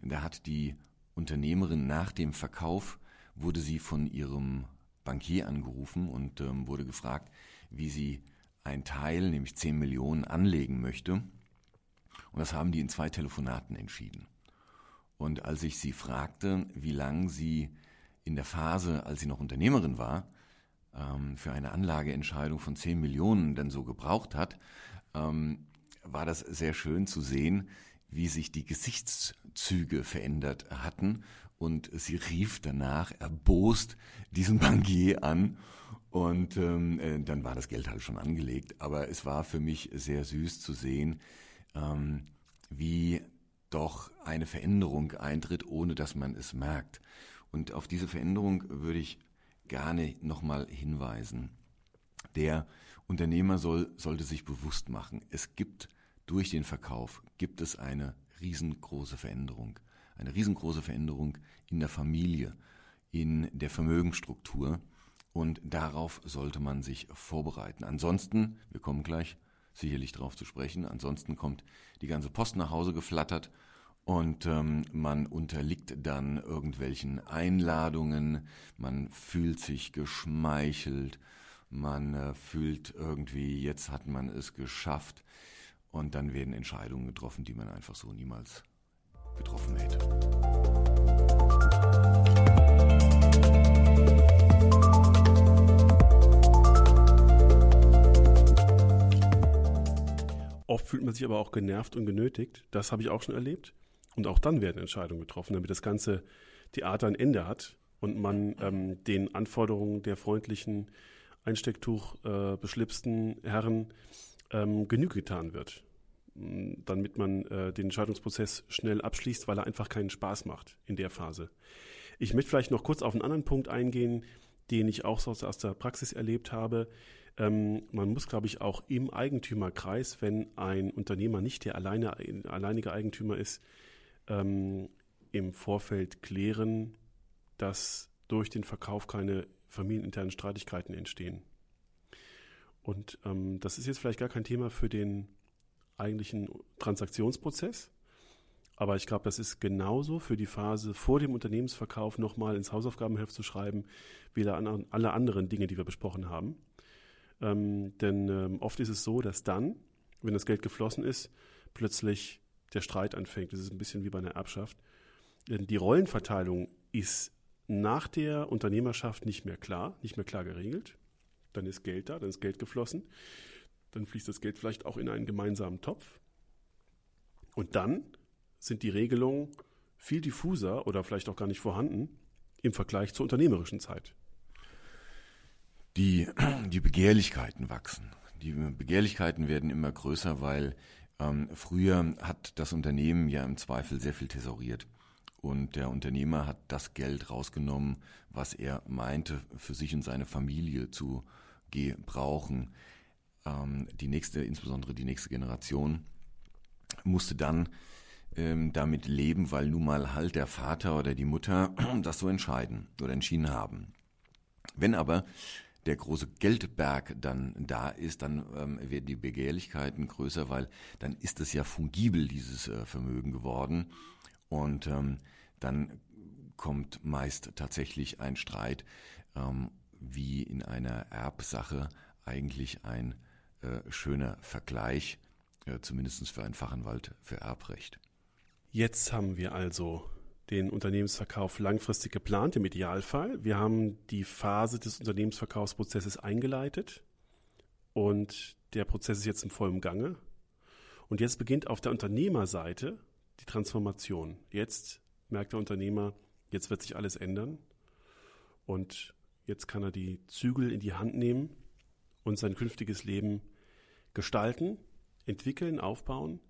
da hat die Unternehmerin nach dem Verkauf, wurde sie von ihrem Bankier angerufen und ähm, wurde gefragt, wie sie ein Teil, nämlich 10 Millionen, anlegen möchte. Und das haben die in zwei Telefonaten entschieden. Und als ich sie fragte, wie lange sie in der Phase, als sie noch Unternehmerin war, ähm, für eine Anlageentscheidung von 10 Millionen denn so gebraucht hat, ähm, war das sehr schön zu sehen, wie sich die Gesichtszüge verändert hatten. Und sie rief danach erbost diesen [LAUGHS] Bankier an. Und ähm, äh, dann war das Geld halt schon angelegt. Aber es war für mich sehr süß zu sehen, ähm, wie doch eine Veränderung eintritt, ohne dass man es merkt. Und auf diese Veränderung würde ich gerne nochmal hinweisen. Der Unternehmer soll, sollte sich bewusst machen, es gibt durch den Verkauf, gibt es eine riesengroße Veränderung. Eine riesengroße Veränderung in der Familie, in der Vermögensstruktur. Und darauf sollte man sich vorbereiten. Ansonsten, wir kommen gleich sicherlich darauf zu sprechen. Ansonsten kommt die ganze Post nach Hause geflattert und ähm, man unterliegt dann irgendwelchen Einladungen, man fühlt sich geschmeichelt, man äh, fühlt irgendwie, jetzt hat man es geschafft und dann werden Entscheidungen getroffen, die man einfach so niemals getroffen hätte. Oft fühlt man sich aber auch genervt und genötigt. Das habe ich auch schon erlebt. Und auch dann werden Entscheidungen getroffen, damit das ganze Theater ein Ende hat und man ähm, den Anforderungen der freundlichen, Einstecktuch äh, beschlipsten Herren ähm, Genüge getan wird. Damit man äh, den Entscheidungsprozess schnell abschließt, weil er einfach keinen Spaß macht in der Phase. Ich möchte vielleicht noch kurz auf einen anderen Punkt eingehen, den ich auch so aus der Praxis erlebt habe. Ähm, man muss, glaube ich, auch im Eigentümerkreis, wenn ein Unternehmer nicht der alleine, alleinige Eigentümer ist, ähm, im Vorfeld klären, dass durch den Verkauf keine familieninternen Streitigkeiten entstehen. Und ähm, das ist jetzt vielleicht gar kein Thema für den eigentlichen Transaktionsprozess, aber ich glaube, das ist genauso für die Phase vor dem Unternehmensverkauf nochmal ins Hausaufgabenheft zu schreiben, wie alle anderen Dinge, die wir besprochen haben. Ähm, denn ähm, oft ist es so, dass dann, wenn das Geld geflossen ist, plötzlich der Streit anfängt. Das ist ein bisschen wie bei einer Erbschaft. Denn die Rollenverteilung ist nach der Unternehmerschaft nicht mehr klar, nicht mehr klar geregelt. Dann ist Geld da, dann ist Geld geflossen. Dann fließt das Geld vielleicht auch in einen gemeinsamen Topf. Und dann sind die Regelungen viel diffuser oder vielleicht auch gar nicht vorhanden im Vergleich zur unternehmerischen Zeit. Die, die Begehrlichkeiten wachsen. Die Begehrlichkeiten werden immer größer, weil ähm, früher hat das Unternehmen ja im Zweifel sehr viel tesoriert. Und der Unternehmer hat das Geld rausgenommen, was er meinte, für sich und seine Familie zu gebrauchen. ähm, die nächste, insbesondere die nächste Generation, musste dann ähm, damit leben, weil nun mal halt der Vater oder die Mutter [CLEARS THROAT] das so entscheiden oder entschieden haben. Wenn aber der große Geldberg dann da ist, dann ähm, werden die Begehrlichkeiten größer, weil dann ist es ja fungibel, dieses äh, Vermögen geworden. Und ähm, dann kommt meist tatsächlich ein Streit, ähm, wie in einer Erbsache eigentlich ein äh, schöner Vergleich, äh, zumindest für einen Fachanwalt für Erbrecht. Jetzt haben wir also den Unternehmensverkauf langfristig geplant, im Idealfall. Wir haben die Phase des Unternehmensverkaufsprozesses eingeleitet und der Prozess ist jetzt im vollen Gange. Und jetzt beginnt auf der Unternehmerseite die Transformation. Jetzt merkt der Unternehmer, jetzt wird sich alles ändern und jetzt kann er die Zügel in die Hand nehmen und sein künftiges Leben gestalten, entwickeln, aufbauen.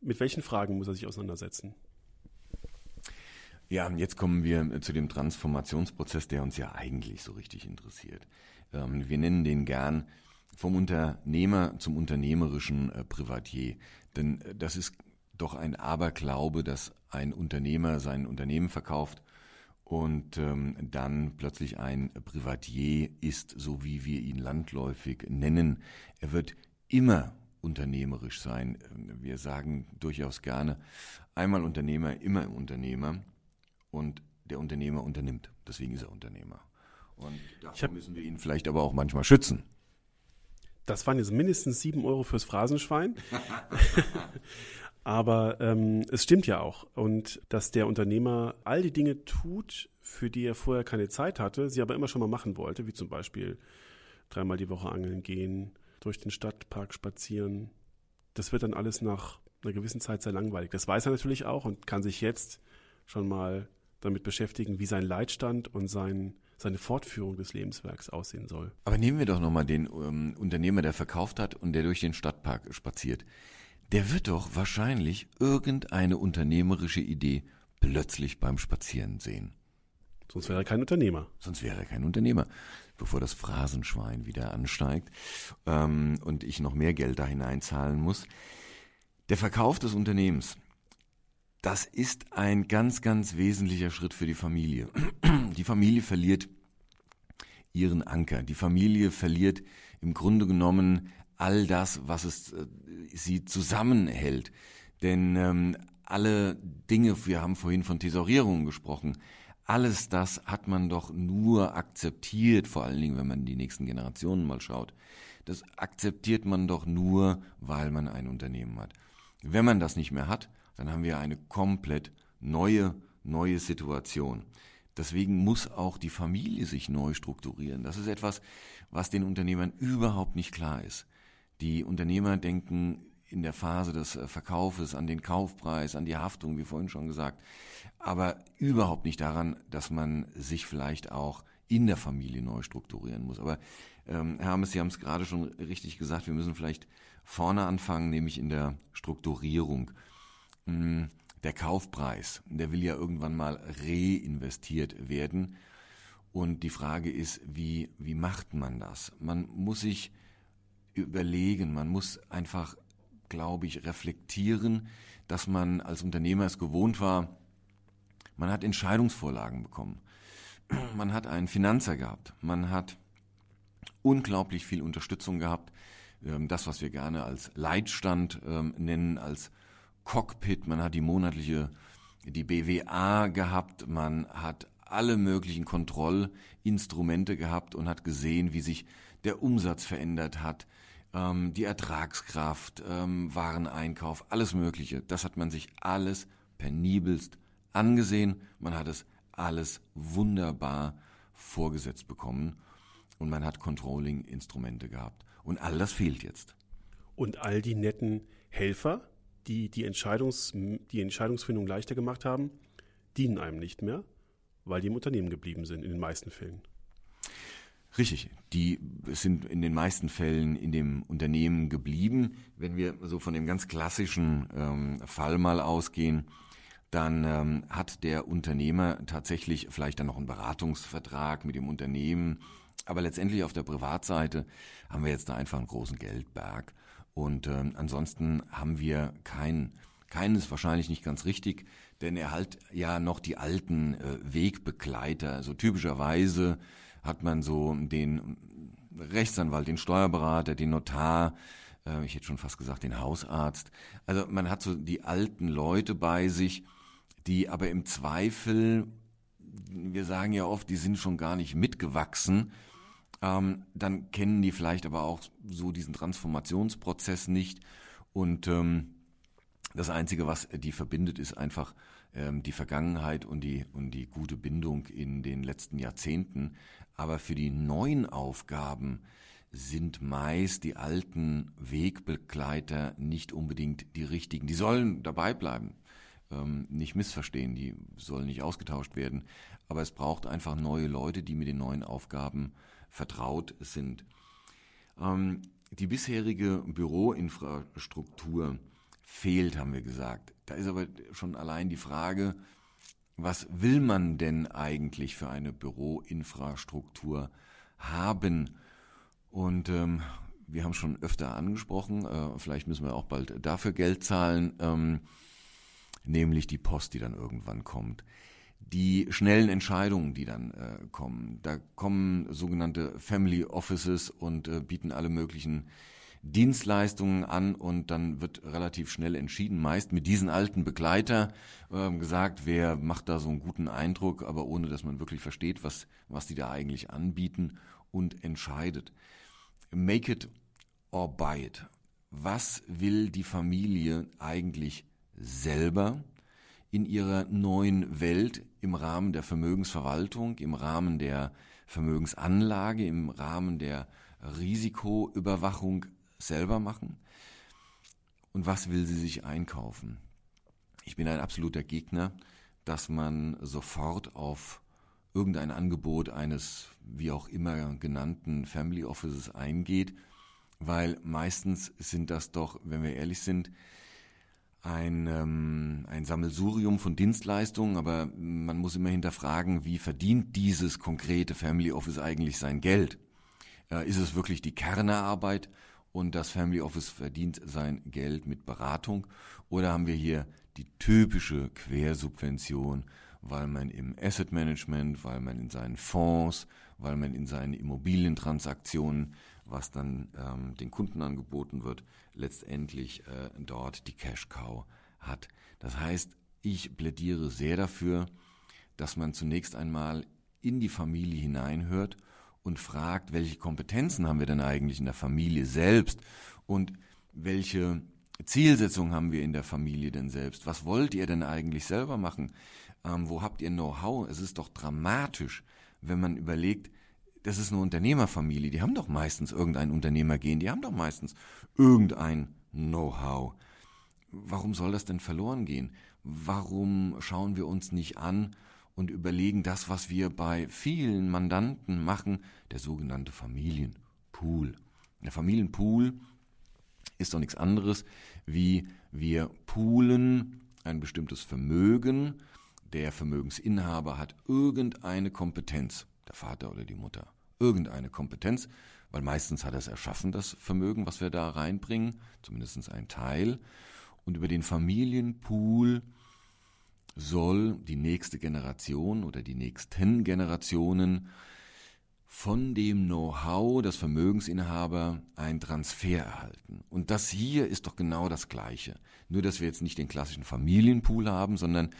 Mit welchen Fragen muss er sich auseinandersetzen? Ja, jetzt kommen wir zu dem Transformationsprozess, der uns ja eigentlich so richtig interessiert. Ähm, wir nennen den gern vom Unternehmer zum unternehmerischen äh, Privatier. Denn äh, das ist doch ein Aberglaube, dass ein Unternehmer sein Unternehmen verkauft und ähm, dann plötzlich ein Privatier ist, so wie wir ihn landläufig nennen. Er wird immer unternehmerisch sein. Wir sagen durchaus gerne, einmal Unternehmer, immer Unternehmer und der Unternehmer unternimmt. Deswegen ist er Unternehmer. Und davor müssen wir ihn vielleicht aber auch manchmal schützen. Das waren jetzt mindestens sieben Euro fürs Phrasenschwein. [LAUGHS] aber ähm, es stimmt ja auch. Und dass der Unternehmer all die Dinge tut, für die er vorher keine Zeit hatte, sie aber immer schon mal machen wollte, wie zum Beispiel dreimal die Woche angeln gehen, durch den Stadtpark spazieren. Das wird dann alles nach einer gewissen Zeit sehr langweilig. Das weiß er natürlich auch und kann sich jetzt schon mal damit beschäftigen, wie sein Leitstand und sein, seine Fortführung des Lebenswerks aussehen soll. Aber nehmen wir doch nochmal den ähm, Unternehmer, der verkauft hat und der durch den Stadtpark spaziert. Der wird doch wahrscheinlich irgendeine unternehmerische Idee plötzlich beim Spazieren sehen. Sonst wäre er kein Unternehmer. Sonst wäre er kein Unternehmer. Bevor das Phrasenschwein wieder ansteigt ähm, und ich noch mehr Geld da hineinzahlen muss. Der Verkauf des Unternehmens das ist ein ganz, ganz wesentlicher Schritt für die Familie. Die Familie verliert ihren Anker. Die Familie verliert im Grunde genommen all das, was es äh, sie zusammenhält. Denn ähm, alle Dinge, wir haben vorhin von Thesaurierungen gesprochen, alles das hat man doch nur akzeptiert, vor allen Dingen, wenn man die nächsten Generationen mal schaut. Das akzeptiert man doch nur, weil man ein Unternehmen hat. Wenn man das nicht mehr hat, dann haben wir eine komplett neue, neue Situation. Deswegen muss auch die Familie sich neu strukturieren. Das ist etwas, was den Unternehmern überhaupt nicht klar ist. Die Unternehmer denken in der Phase des äh, Verkaufes an den Kaufpreis, an die Haftung, wie vorhin schon gesagt, aber überhaupt nicht daran, dass man sich vielleicht auch in der Familie neu strukturieren muss. Aber ähm, Herr Hammes, Sie haben es gerade schon richtig gesagt, wir müssen vielleicht vorne anfangen, nämlich in der Strukturierung. Hm, der Kaufpreis, der will ja irgendwann mal reinvestiert werden. Und die Frage ist, wie, wie macht man das? Man muss sich überlegen, man muss einfach, glaube ich, reflektieren, dass man als Unternehmer es gewohnt war, man hat Entscheidungsvorlagen bekommen. [CLEARS THROAT] Man hat einen Finanzer gehabt. Man hat unglaublich viel Unterstützung gehabt. Ähm, das, was wir gerne als Leitstand ähm, nennen, als Cockpit, man hat die monatliche, die BWA gehabt, man hat alle möglichen Kontrollinstrumente gehabt und hat gesehen, wie sich der Umsatz verändert hat, ähm, die Ertragskraft, ähm, Wareneinkauf, alles Mögliche. Das hat man sich alles penibelst angesehen. Man hat es alles wunderbar vorgesetzt bekommen und man hat Controlling-Instrumente gehabt. Und all das fehlt jetzt. Und all die netten Helfer, die die, Entscheidungs, die Entscheidungsfindung leichter gemacht haben, dienen einem nicht mehr, weil die im Unternehmen geblieben sind, in den meisten Fällen. Richtig, die sind in den meisten Fällen in dem Unternehmen geblieben. Wenn wir so von dem ganz klassischen ähm, Fall mal ausgehen, dann ähm, hat der Unternehmer tatsächlich vielleicht dann noch einen Beratungsvertrag mit dem Unternehmen Aber letztendlich auf der Privatseite haben wir jetzt da einfach einen großen Geldberg. Und ähm, ansonsten haben wir kein, keinen ist wahrscheinlich nicht ganz richtig, denn er hat ja noch die alten äh, Wegbegleiter. So typischerweise hat man so den Rechtsanwalt, den Steuerberater, den Notar, äh, ich hätte schon fast gesagt den Hausarzt. Also man hat so die alten Leute bei sich, die aber im Zweifel, wir sagen ja oft, die sind schon gar nicht mitgewachsen, ähm, dann kennen die vielleicht aber auch so diesen Transformationsprozess nicht. Und ähm, das Einzige, was die verbindet, ist einfach die Vergangenheit und die, und die gute Bindung in den letzten Jahrzehnten. Aber für die neuen Aufgaben sind meist die alten Wegbegleiter nicht unbedingt die richtigen. Die sollen dabei bleiben, ähm, nicht missverstehen, die sollen nicht ausgetauscht werden. Aber es braucht einfach neue Leute, die mit den neuen Aufgaben vertraut sind. Ähm, die bisherige Büroinfrastruktur fehlt, haben wir gesagt. Da ist aber schon allein die Frage, was will man denn eigentlich für eine Büroinfrastruktur haben? Und ähm, wir haben schon öfter angesprochen, äh, vielleicht müssen wir auch bald dafür Geld zahlen, ähm, nämlich die Post, die dann irgendwann kommt die schnellen Entscheidungen, die dann äh, kommen. Da kommen sogenannte Family Offices und äh, bieten alle möglichen Dienstleistungen an und dann wird relativ schnell entschieden, meist mit diesen alten Begleiter äh, gesagt, wer macht da so einen guten Eindruck, aber ohne dass man wirklich versteht, was, was die da eigentlich anbieten und entscheidet. Make it or buy it. Was will die Familie eigentlich selber? in ihrer neuen Welt im Rahmen der Vermögensverwaltung, im Rahmen der Vermögensanlage, im Rahmen der Risikoüberwachung selber machen? Und was will sie sich einkaufen? Ich bin ein absoluter Gegner, dass man sofort auf irgendein Angebot eines wie auch immer genannten Family Offices eingeht, weil meistens sind das doch, wenn wir ehrlich sind, ein, ähm, ein Sammelsurium von Dienstleistungen, aber man muss immer hinterfragen, wie verdient dieses konkrete Family Office eigentlich sein Geld? Äh, ist es wirklich die Kernearbeit und das Family Office verdient sein Geld mit Beratung? Oder haben wir hier die typische Quersubvention, weil man im Asset Management, weil man in seinen Fonds, weil man in seinen Immobilientransaktionen was dann ähm, den Kunden angeboten wird, letztendlich äh, dort die Cash Cow hat. Das heißt, ich plädiere sehr dafür, dass man zunächst einmal in die Familie hineinhört und fragt, welche Kompetenzen haben wir denn eigentlich in der Familie selbst und welche Zielsetzung haben wir in der Familie denn selbst? Was wollt ihr denn eigentlich selber machen? Ähm, wo habt ihr Know-how? Es ist doch dramatisch, wenn man überlegt, das ist eine Unternehmerfamilie, die haben doch meistens irgendein Unternehmergehen, die haben doch meistens irgendein Know-how. Warum soll das denn verloren gehen? Warum schauen wir uns nicht an und überlegen das, was wir bei vielen Mandanten machen, der sogenannte Familienpool. Der Familienpool ist doch nichts anderes, wie wir poolen ein bestimmtes Vermögen, der Vermögensinhaber hat irgendeine Kompetenz der Vater oder die Mutter, irgendeine Kompetenz, weil meistens hat er es erschaffen, das Vermögen, was wir da reinbringen, zumindest ein Teil. Und über den Familienpool soll die nächste Generation oder die nächsten Generationen von dem Know-how des Vermögensinhaber ein Transfer erhalten. Und das hier ist doch genau das Gleiche. Nur, dass wir jetzt nicht den klassischen Familienpool haben, sondern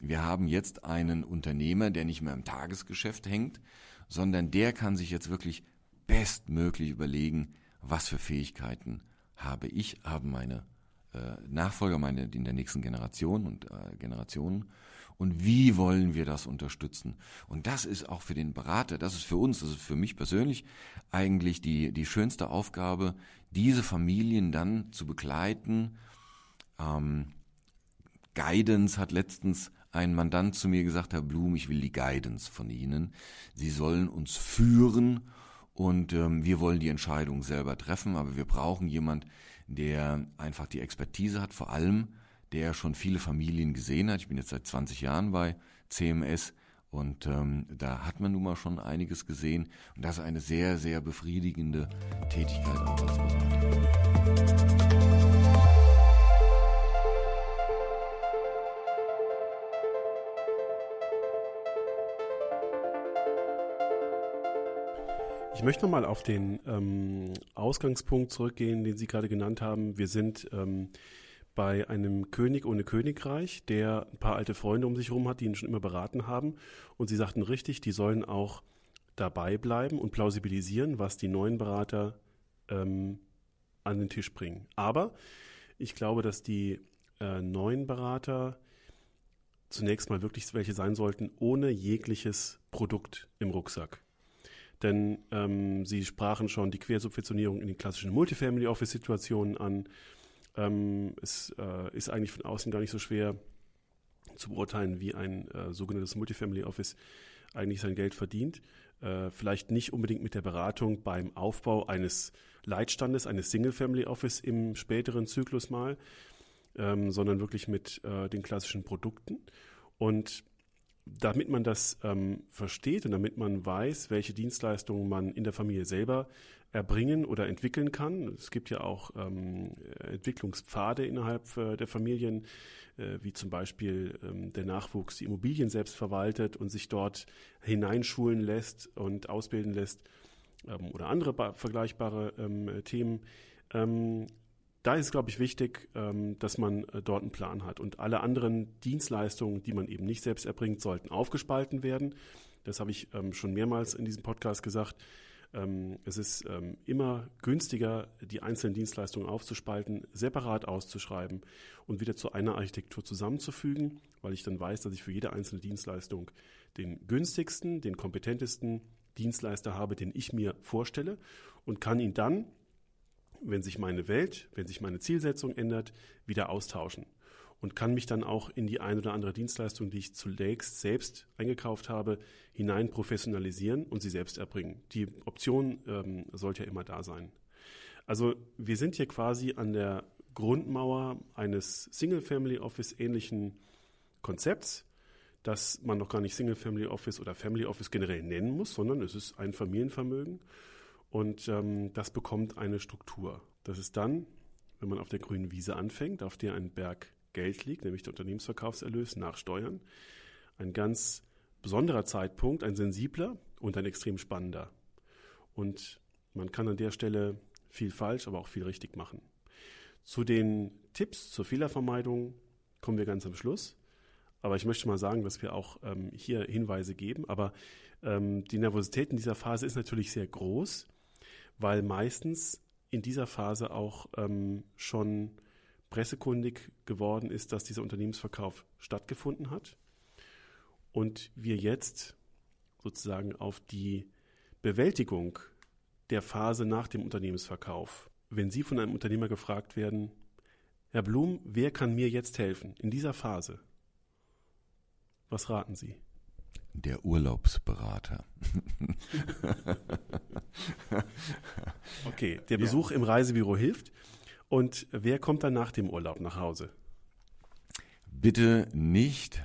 wir haben jetzt einen Unternehmer, der nicht mehr im Tagesgeschäft hängt, sondern der kann sich jetzt wirklich bestmöglich überlegen, was für Fähigkeiten habe ich, haben meine Nachfolger, meine in der nächsten Generation und äh, Generationen und wie wollen wir das unterstützen? Und das ist auch für den Berater, das ist für uns, das ist für mich persönlich eigentlich die, die schönste Aufgabe, diese Familien dann zu begleiten. Ähm, Guidance hat letztens ein Mandant zu mir gesagt, Herr Blum, ich will die Guidance von Ihnen. Sie sollen uns führen und ähm, wir wollen die Entscheidung selber treffen, aber wir brauchen jemand, der einfach die Expertise hat, vor allem der schon viele Familien gesehen hat. Ich bin jetzt seit 20 Jahren bei CMS Und ähm, da hat man nun mal schon einiges gesehen. Und das ist eine sehr, sehr befriedigende Tätigkeit auch als Berater. Möchte nochmal auf den ähm, Ausgangspunkt zurückgehen, den Sie gerade genannt haben. Wir sind ähm, bei einem König ohne Königreich, der ein paar alte Freunde um sich herum hat, die ihn schon immer beraten haben. Und Sie sagten richtig, die sollen auch dabei bleiben und plausibilisieren, was die neuen Berater ähm, an den Tisch bringen. Aber ich glaube, dass die äh, neuen Berater zunächst mal wirklich welche sein sollten, ohne jegliches Produkt im Rucksack. Denn ähm, Sie sprachen schon die Quersubventionierung in den klassischen Multifamily-Office-Situationen an. Ähm, es äh, ist eigentlich von außen gar nicht so schwer zu beurteilen, wie ein äh, sogenanntes Multifamily-Office eigentlich sein Geld verdient. Äh, vielleicht nicht unbedingt mit der Beratung beim Aufbau eines Leitstandes, eines Single-Family-Office im späteren Zyklus mal, ähm, sondern wirklich mit äh, den klassischen Produkten. Und damit man das ähm, versteht und damit man weiß, welche Dienstleistungen man in der Familie selber erbringen oder entwickeln kann. Es gibt ja auch ähm, Entwicklungspfade innerhalb äh, der Familien, äh, wie zum Beispiel ähm, der Nachwuchs die Immobilien selbst verwaltet und sich dort hineinschulen lässt und ausbilden lässt ähm, oder andere vergleichbare ähm, Themen. Ähm, da ist, glaube ich, wichtig, ähm, dass man äh, dort einen Plan hat. Und alle anderen Dienstleistungen, die man eben nicht selbst erbringt, sollten aufgespalten werden. Das habe ich ähm, schon mehrmals in diesem Podcast gesagt. Ähm, es ist immer günstiger, die einzelnen Dienstleistungen aufzuspalten, separat auszuschreiben und wieder zu einer Architektur zusammenzufügen, weil ich dann weiß, dass ich für jede einzelne Dienstleistung den günstigsten, den kompetentesten Dienstleister habe, den ich mir vorstelle und kann ihn dann wenn sich meine Welt, wenn sich meine Zielsetzung ändert, wieder austauschen und kann mich dann auch in die ein oder andere Dienstleistung, die ich zunächst selbst eingekauft habe, hinein professionalisieren und sie selbst erbringen. Die Option ähm, sollte ja immer da sein. Also wir sind hier quasi an der Grundmauer eines Single-Family Office ähnlichen Konzepts, das man noch gar nicht Single-Family Office oder Family Office generell nennen muss, sondern es ist ein Familienvermögen. Und ähm, das bekommt eine Struktur. Das ist dann, wenn man auf der grünen Wiese anfängt, auf der ein Berg Geld liegt, nämlich der Unternehmensverkaufserlös nach Steuern, ein ganz besonderer Zeitpunkt, ein sensibler und ein extrem spannender. Und man kann an der Stelle viel falsch, aber auch viel richtig machen. Zu den Tipps zur Fehlervermeidung kommen wir ganz am Schluss. Aber ich möchte mal sagen, dass wir auch ähm, hier Hinweise geben. Aber ähm, die Nervosität in dieser Phase ist natürlich sehr groß weil meistens in dieser Phase auch ähm, schon pressekundig geworden ist, dass dieser Unternehmensverkauf stattgefunden hat und wir jetzt sozusagen auf die Bewältigung der Phase nach dem Unternehmensverkauf, wenn Sie von einem Unternehmer gefragt werden, Herr Blum, wer kann mir jetzt helfen in dieser Phase? Was raten Sie? Der Urlaubsberater. [LAUGHS] okay, der Besuch ja. im Reisebüro hilft. Und wer kommt dann nach dem Urlaub nach Hause? Bitte nicht,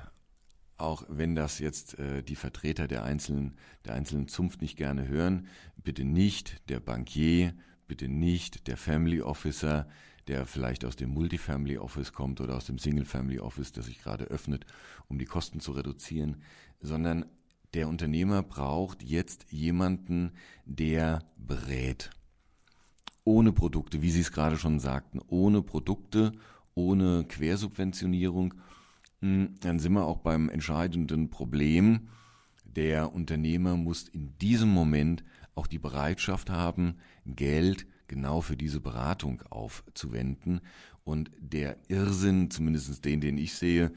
auch wenn das jetzt äh, die Vertreter der einzelnen, der einzelnen Zunft nicht gerne hören, bitte nicht der Bankier, bitte nicht der Family Officer, der vielleicht aus dem Multifamily Office kommt oder aus dem Single Family Office, das sich gerade öffnet, um die Kosten zu reduzieren, sondern der Unternehmer braucht jetzt jemanden, der berät. Ohne Produkte, wie Sie es gerade schon sagten, ohne Produkte, ohne Quersubventionierung, hm, dann sind wir auch beim entscheidenden Problem. Der Unternehmer muss in diesem Moment auch die Bereitschaft haben, Geld genau für diese Beratung aufzuwenden. Und der Irrsinn, zumindest den, den ich sehe,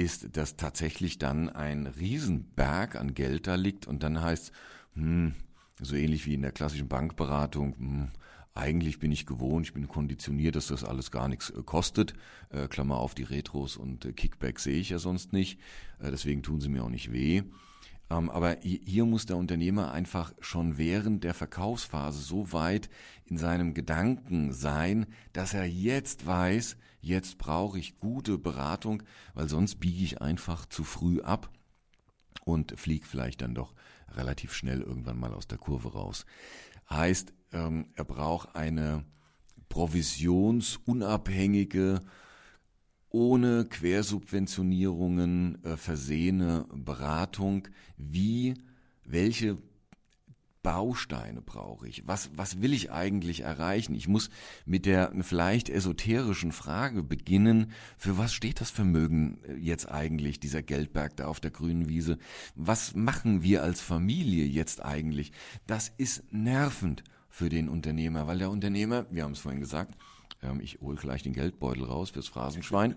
ist, dass tatsächlich dann ein Riesenberg an Geld da liegt und dann heißt, hm, so ähnlich wie in der klassischen Bankberatung, hm, eigentlich bin ich gewohnt, ich bin konditioniert, dass das alles gar nichts äh, kostet. Äh, Klammer auf, die Retros und äh, Kickbacks sehe ich ja sonst nicht. Äh, deswegen tun sie mir auch nicht weh. Ähm, aber hier muss der Unternehmer einfach schon während der Verkaufsphase so weit in seinem Gedanken sein, dass er jetzt weiß, jetzt brauche ich gute Beratung, weil sonst biege ich einfach zu früh ab und fliegt vielleicht dann doch relativ schnell irgendwann mal aus der Kurve raus. Heißt, ähm, er braucht eine provisionsunabhängige, ohne Quersubventionierungen äh, versehene Beratung, wie welche Bausteine brauche ich? Was, was will ich eigentlich erreichen? Ich muss mit der vielleicht esoterischen Frage beginnen, für was steht das Vermögen äh, jetzt eigentlich, dieser Geldberg da auf der grünen Wiese? Was machen wir als Familie jetzt eigentlich? Das ist nervend für den Unternehmer, weil der Unternehmer, wir haben es vorhin gesagt, ähm, ich hole gleich den Geldbeutel raus fürs Phrasenschwein,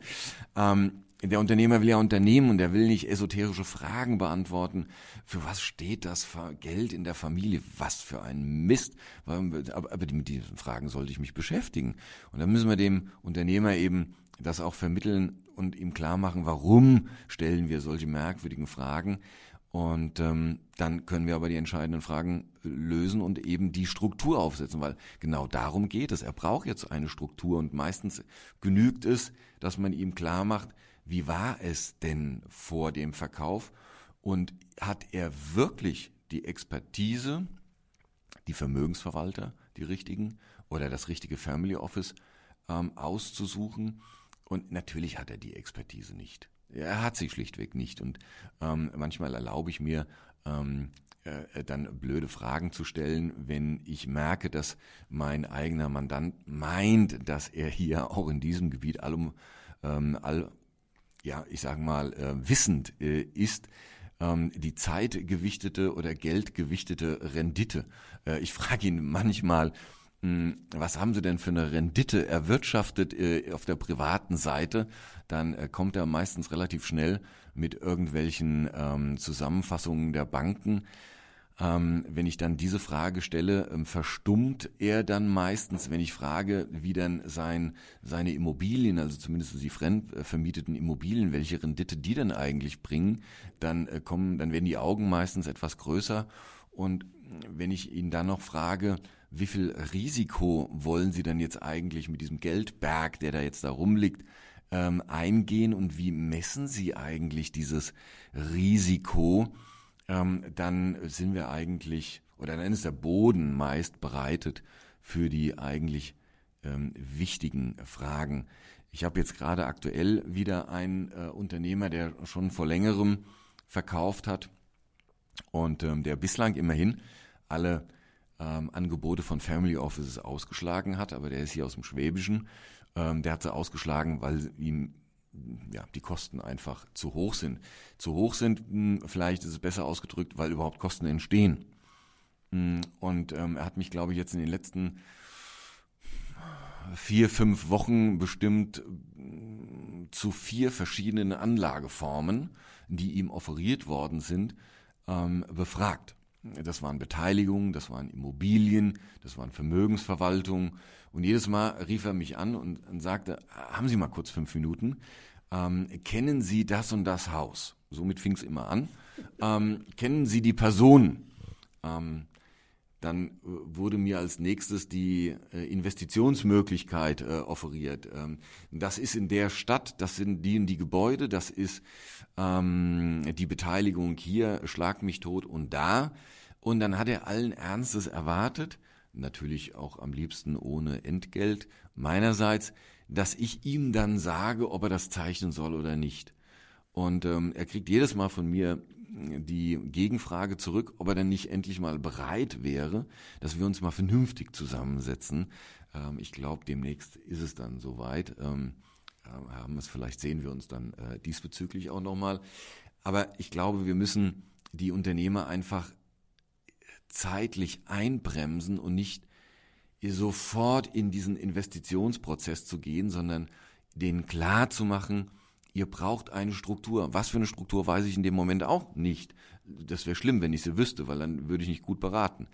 ähm, der Unternehmer will ja unternehmen und der will nicht esoterische Fragen beantworten. Für was steht das Geld in der Familie? Was für ein Mist. Aber mit diesen Fragen sollte ich mich beschäftigen. Und dann müssen wir dem Unternehmer eben das auch vermitteln und ihm klar machen, warum stellen wir solche merkwürdigen Fragen. Und ähm, dann können wir aber die entscheidenden Fragen lösen und eben die Struktur aufsetzen, weil genau darum geht es. Er braucht jetzt eine Struktur und meistens genügt es, dass man ihm klar macht, wie war es denn vor dem Verkauf und hat er wirklich die Expertise, die Vermögensverwalter, die richtigen oder das richtige Family Office ähm, auszusuchen. Und natürlich hat er die Expertise nicht. Er hat sie schlichtweg nicht. Und ähm, manchmal erlaube ich mir, ähm, äh, dann blöde Fragen zu stellen, wenn ich merke, dass mein eigener Mandant meint, dass er hier auch in diesem Gebiet allum, ähm, all, ja, ich sage mal, äh, wissend äh, ist, ähm, die zeitgewichtete oder geldgewichtete Rendite. Äh, ich frage ihn manchmal, hm, was haben Sie denn für eine Rendite erwirtschaftet äh, auf der privaten Seite? Dann äh, kommt er meistens relativ schnell mit irgendwelchen ähm, Zusammenfassungen der Banken ähm, wenn ich dann diese Frage stelle, ähm, verstummt er dann meistens, wenn ich frage, wie dann sein, seine Immobilien, also zumindest die fremdvermieteten Immobilien, welche Rendite die denn eigentlich bringen, dann äh, kommen, dann werden die Augen meistens etwas größer. Und wenn ich ihn dann noch frage, wie viel Risiko wollen Sie denn jetzt eigentlich mit diesem Geldberg, der da jetzt da rumliegt, ähm, eingehen und wie messen Sie eigentlich dieses Risiko? ähm, dann sind wir eigentlich, oder dann ist der Boden meist bereitet für die eigentlich ähm, wichtigen Fragen. Ich habe jetzt gerade aktuell wieder einen äh, Unternehmer, der schon vor längerem verkauft hat und ähm, der bislang immerhin alle ähm, Angebote von Family Offices ausgeschlagen hat, aber der ist hier aus dem Schwäbischen. Ähm, der hat sie ausgeschlagen, weil ihm ja, die Kosten einfach zu hoch sind. Zu hoch sind, hm, vielleicht ist es besser ausgedrückt, weil überhaupt Kosten entstehen. Hm, und ähm, er hat mich, glaube ich, jetzt in den letzten vier, fünf Wochen bestimmt hm, zu vier verschiedenen Anlageformen, die ihm offeriert worden sind, ähm, befragt. Das waren Beteiligungen, das waren Immobilien, das waren Vermögensverwaltung. Und jedes Mal rief er mich an und, und sagte, haben Sie mal kurz fünf Minuten? Ähm, kennen Sie das und das Haus? Somit fing es immer an. Ähm, kennen Sie die Person? Ähm, dann äh, wurde mir als nächstes die äh, Investitionsmöglichkeit äh, offeriert. Ähm, das ist in der Stadt, das sind die die Gebäude, das ist ähm, die Beteiligung hier, schlag mich tot und da. Und dann hat er allen Ernstes erwartet, natürlich auch am liebsten ohne Entgelt meinerseits, dass ich ihm dann sage, ob er das zeichnen soll oder nicht. Und ähm, er kriegt jedes Mal von mir die Gegenfrage zurück, ob er denn nicht endlich mal bereit wäre, dass wir uns mal vernünftig zusammensetzen. Ähm, ich glaube, demnächst ist es dann soweit. Ähm, äh, haben es vielleicht sehen wir uns dann äh, diesbezüglich auch nochmal. Aber ich glaube, wir müssen die Unternehmer einfach zeitlich einbremsen und nicht sofort in diesen Investitionsprozess zu gehen, sondern denen klar zu machen, ihr braucht eine Struktur. Was für eine Struktur weiß ich in dem Moment auch nicht. Das wäre schlimm, wenn ich sie wüsste, weil dann würde ich nicht gut beraten.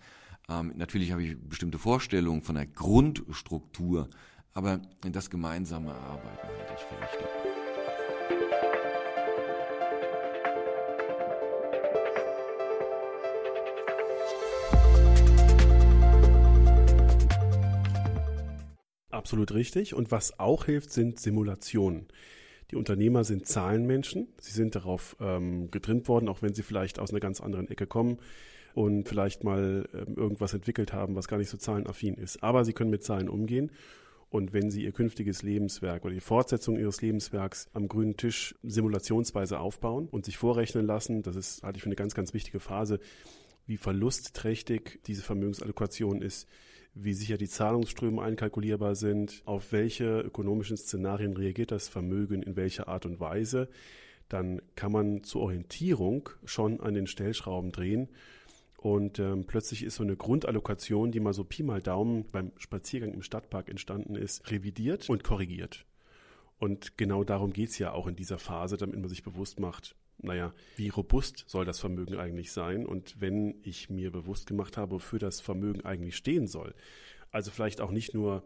Ähm, natürlich habe ich bestimmte Vorstellungen von der Grundstruktur, aber das gemeinsame Arbeiten halte ich für wichtig. Absolut richtig. Und was auch hilft, sind Simulationen. Die Unternehmer sind Zahlenmenschen. Sie sind darauf ähm, getrimmt worden, auch wenn sie vielleicht aus einer ganz anderen Ecke kommen und vielleicht mal ähm, irgendwas entwickelt haben, was gar nicht so zahlenaffin ist. Aber sie können mit Zahlen umgehen. Und wenn Sie Ihr künftiges Lebenswerk oder die Fortsetzung Ihres Lebenswerks am grünen Tisch simulationsweise aufbauen und sich vorrechnen lassen, das ist, halte ich für eine ganz, ganz wichtige Phase, wie verlustträchtig diese Vermögensallokation ist, wie sicher die Zahlungsströme einkalkulierbar sind, auf welche ökonomischen Szenarien reagiert das Vermögen in welcher Art und Weise, dann kann man zur Orientierung schon an den Stellschrauben drehen und ähm, plötzlich ist so eine Grundallokation, die mal so Pi mal Daumen beim Spaziergang im Stadtpark entstanden ist, revidiert und korrigiert. Und genau darum geht es ja auch in dieser Phase, damit man sich bewusst macht, naja, wie robust soll das Vermögen eigentlich sein? Und wenn ich mir bewusst gemacht habe, wofür das Vermögen eigentlich stehen soll, also vielleicht auch nicht nur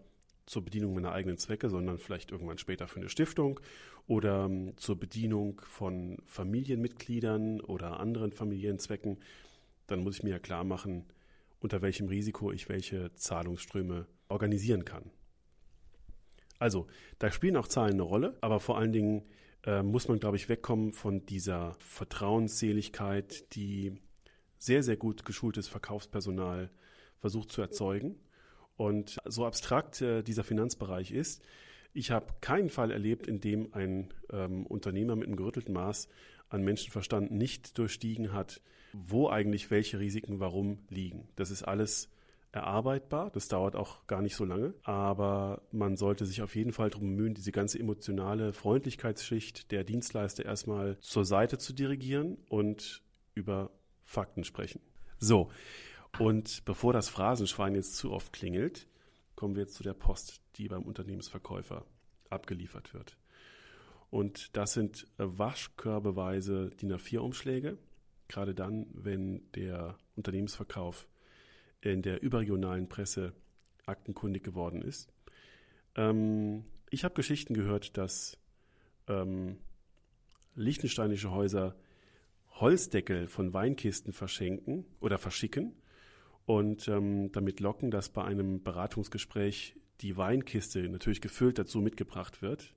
zur Bedienung meiner eigenen Zwecke, sondern vielleicht irgendwann später für eine Stiftung oder ähm, zur Bedienung von Familienmitgliedern oder anderen Familienzwecken, dann muss ich mir ja klar machen, unter welchem Risiko ich welche Zahlungsströme organisieren kann. Also, da spielen auch Zahlen eine Rolle, aber vor allen Dingen äh, muss man, glaube ich, wegkommen von dieser Vertrauensseligkeit, die sehr, sehr gut geschultes Verkaufspersonal versucht zu erzeugen. Und so abstrakt äh, dieser Finanzbereich ist, ich habe keinen Fall erlebt, in dem ein ähm, Unternehmer mit einem gerüttelten Maß an Menschenverstand nicht durchstiegen hat, wo eigentlich welche Risiken warum liegen. Das ist alles erarbeitbar. Das dauert auch gar nicht so lange. Aber man sollte sich auf jeden Fall darum bemühen, diese ganze emotionale Freundlichkeitsschicht der Dienstleister erstmal zur Seite zu dirigieren und über Fakten sprechen. So, und bevor das Phrasenschwein jetzt zu oft klingelt, kommen wir jetzt zu der Post, die beim Unternehmensverkäufer abgeliefert wird. Und das sind waschkörbeweise DIN A4-Umschläge, gerade dann, wenn der Unternehmensverkauf in der überregionalen Presse aktenkundig geworden ist. Ähm, ich habe Geschichten gehört, dass ähm, liechtensteinische Häuser Holzdeckel von Weinkisten verschenken oder verschicken und ähm, damit locken, dass bei einem Beratungsgespräch die Weinkiste natürlich gefüllt dazu mitgebracht wird.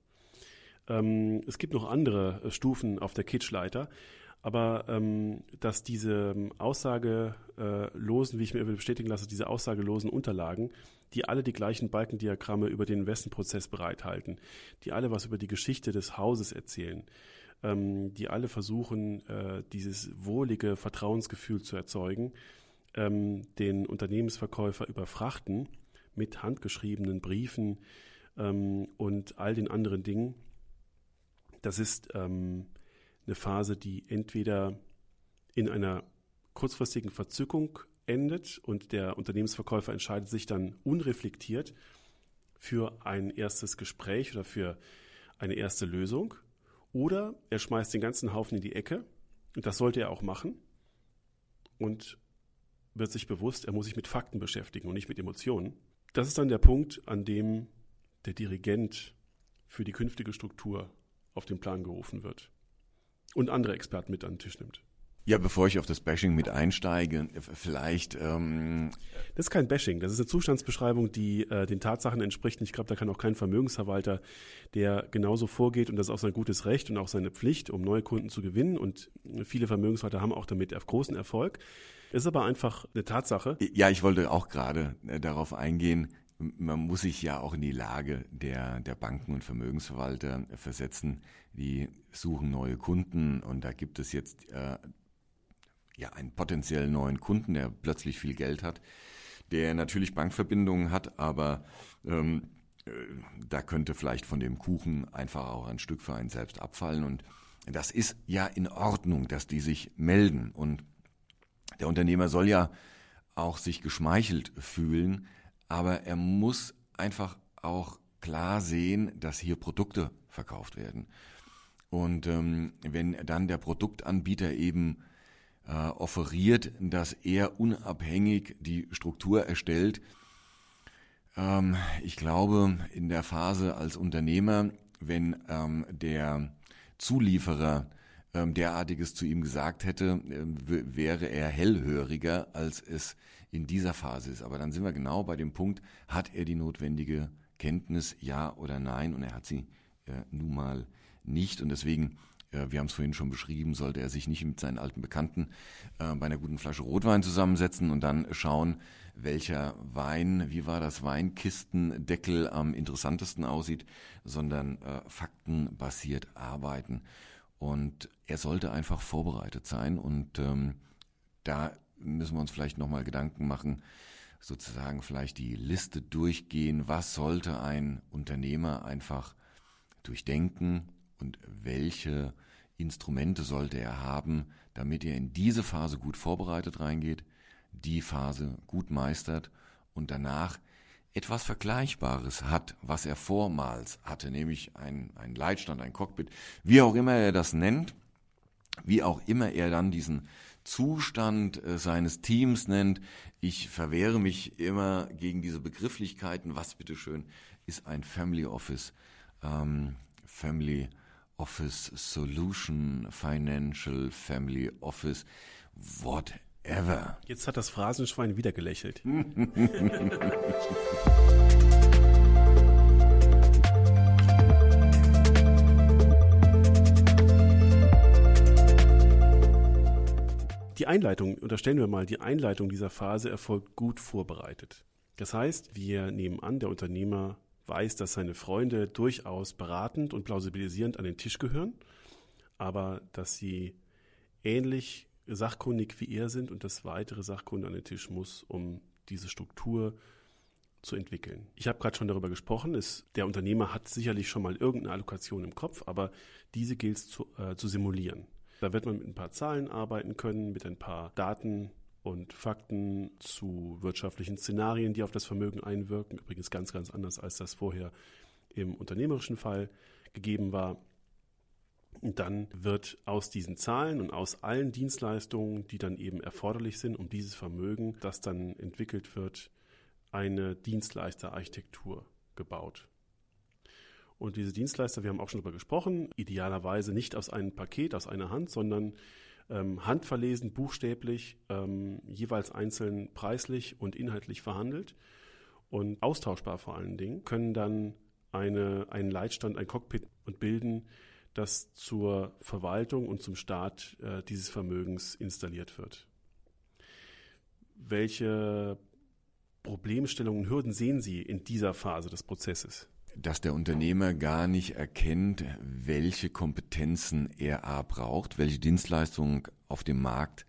Ähm, es gibt noch andere äh, Stufen auf der Kitschleiter, aber ähm, dass diese ähm, aussagelosen, wie ich mir bestätigen lasse, diese aussagelosen Unterlagen, die alle die gleichen Balkendiagramme über den Investenprozess bereithalten, die alle was über die Geschichte des Hauses erzählen, ähm, die alle versuchen, äh, dieses wohlige Vertrauensgefühl zu erzeugen, ähm, den Unternehmensverkäufer überfrachten mit handgeschriebenen Briefen ähm, und all den anderen Dingen. Das ist ähm, eine Phase, die entweder in einer kurzfristigen Verzückung endet und der Unternehmensverkäufer entscheidet sich dann unreflektiert für ein erstes Gespräch oder für eine erste Lösung. Oder er schmeißt den ganzen Haufen in die Ecke und das sollte er auch machen und wird sich bewusst, er muss sich mit Fakten beschäftigen und nicht mit Emotionen. Das ist dann der Punkt, an dem der Dirigent für die künftige Struktur auf den Plan gerufen wird und andere Experten mit an den Tisch nimmt. Ja, bevor ich auf das Bashing mit einsteige, vielleicht. Ähm das ist kein Bashing, das ist eine Zustandsbeschreibung, die äh, den Tatsachen entspricht. Und ich glaube, da kann auch kein Vermögensverwalter, der genauso vorgeht, und das ist auch sein gutes Recht und auch seine Pflicht, um neue Kunden zu gewinnen. Und viele Vermögensverwalter haben auch damit großen Erfolg. Ist aber einfach eine Tatsache. Ja, ich wollte auch gerade äh, darauf eingehen, man muss sich ja auch in die Lage der, der Banken und Vermögensverwalter versetzen. Die suchen neue Kunden und da gibt es jetzt äh, ja einen potenziell neuen Kunden, der plötzlich viel Geld hat, der natürlich Bankverbindungen hat, aber ähm, äh, da könnte vielleicht von dem Kuchen einfach auch ein Stück für einen selbst abfallen und das ist ja in Ordnung, dass die sich melden und der Unternehmer soll ja auch sich geschmeichelt fühlen, aber er muss einfach auch klar sehen, dass hier Produkte verkauft werden. Und ähm, wenn dann der Produktanbieter eben äh, offeriert, dass er unabhängig die Struktur erstellt, ähm, ich glaube, in der Phase als Unternehmer, wenn ähm, der Zulieferer ähm, derartiges zu ihm gesagt hätte, äh, wäre er hellhöriger, als es in dieser Phase ist. Aber dann sind wir genau bei dem Punkt, hat er die notwendige Kenntnis, ja oder nein? Und er hat sie äh, nun mal nicht. Und deswegen, äh, wir haben es vorhin schon beschrieben, sollte er sich nicht mit seinen alten Bekannten äh, bei einer guten Flasche Rotwein zusammensetzen und dann schauen, welcher Wein, wie war das Weinkistendeckel am interessantesten aussieht, sondern äh, faktenbasiert arbeiten. Und er sollte einfach vorbereitet sein. Und ähm, da müssen wir uns vielleicht nochmal Gedanken machen, sozusagen vielleicht die Liste durchgehen, was sollte ein Unternehmer einfach durchdenken und welche Instrumente sollte er haben, damit er in diese Phase gut vorbereitet reingeht, die Phase gut meistert und danach etwas Vergleichbares hat, was er vormals hatte, nämlich ein, ein Leitstand, ein Cockpit, wie auch immer er das nennt, wie auch immer er dann diesen Zustand äh, seines Teams nennt. Ich verwehre mich immer gegen diese Begrifflichkeiten. Was bitteschön ist ein Family Office? Ähm, Family Office Solution, Financial Family Office, whatever. Jetzt hat das Phrasenschwein wieder gelächelt. [LAUGHS] Die Einleitung, unterstellen wir mal, die Einleitung dieser Phase erfolgt gut vorbereitet. Das heißt, wir nehmen an, der Unternehmer weiß, dass seine Freunde durchaus beratend und plausibilisierend an den Tisch gehören, aber dass sie ähnlich sachkundig wie er sind und das weitere Sachkunde an den Tisch muss, um diese Struktur zu entwickeln. Ich habe gerade schon darüber gesprochen, ist, der Unternehmer hat sicherlich schon mal irgendeine Allokation im Kopf, aber diese gilt es zu, äh, zu simulieren. Da wird man mit ein paar Zahlen arbeiten können, mit ein paar Daten und Fakten zu wirtschaftlichen Szenarien, die auf das Vermögen einwirken. Übrigens ganz, ganz anders, als das vorher im unternehmerischen Fall gegeben war. Und dann wird aus diesen Zahlen und aus allen Dienstleistungen, die dann eben erforderlich sind, um dieses Vermögen, das dann entwickelt wird, eine Dienstleisterarchitektur gebaut. Und diese Dienstleister, wir haben auch schon darüber gesprochen, idealerweise nicht aus einem Paket, aus einer Hand, sondern ähm, handverlesen, buchstäblich, ähm, jeweils einzeln preislich und inhaltlich verhandelt und austauschbar vor allen Dingen, können dann eine, einen Leitstand, ein Cockpit und bilden, das zur Verwaltung und zum Start äh, dieses Vermögens installiert wird. Welche Problemstellungen, Hürden sehen Sie in dieser Phase des Prozesses? Dass der Unternehmer gar nicht erkennt, welche Kompetenzen er A braucht, welche Dienstleistungen auf dem Markt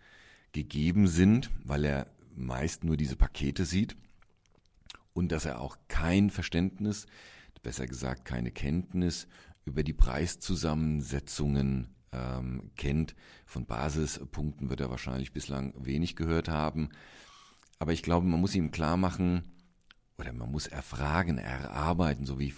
gegeben sind, weil er meist nur diese Pakete sieht und dass er auch kein Verständnis, besser gesagt keine Kenntnis über die Preiszusammensetzungen ähm, kennt. Von Basispunkten wird er wahrscheinlich bislang wenig gehört haben. Aber ich glaube, man muss ihm klar machen, oder man muss erfragen, erarbeiten, so wie ich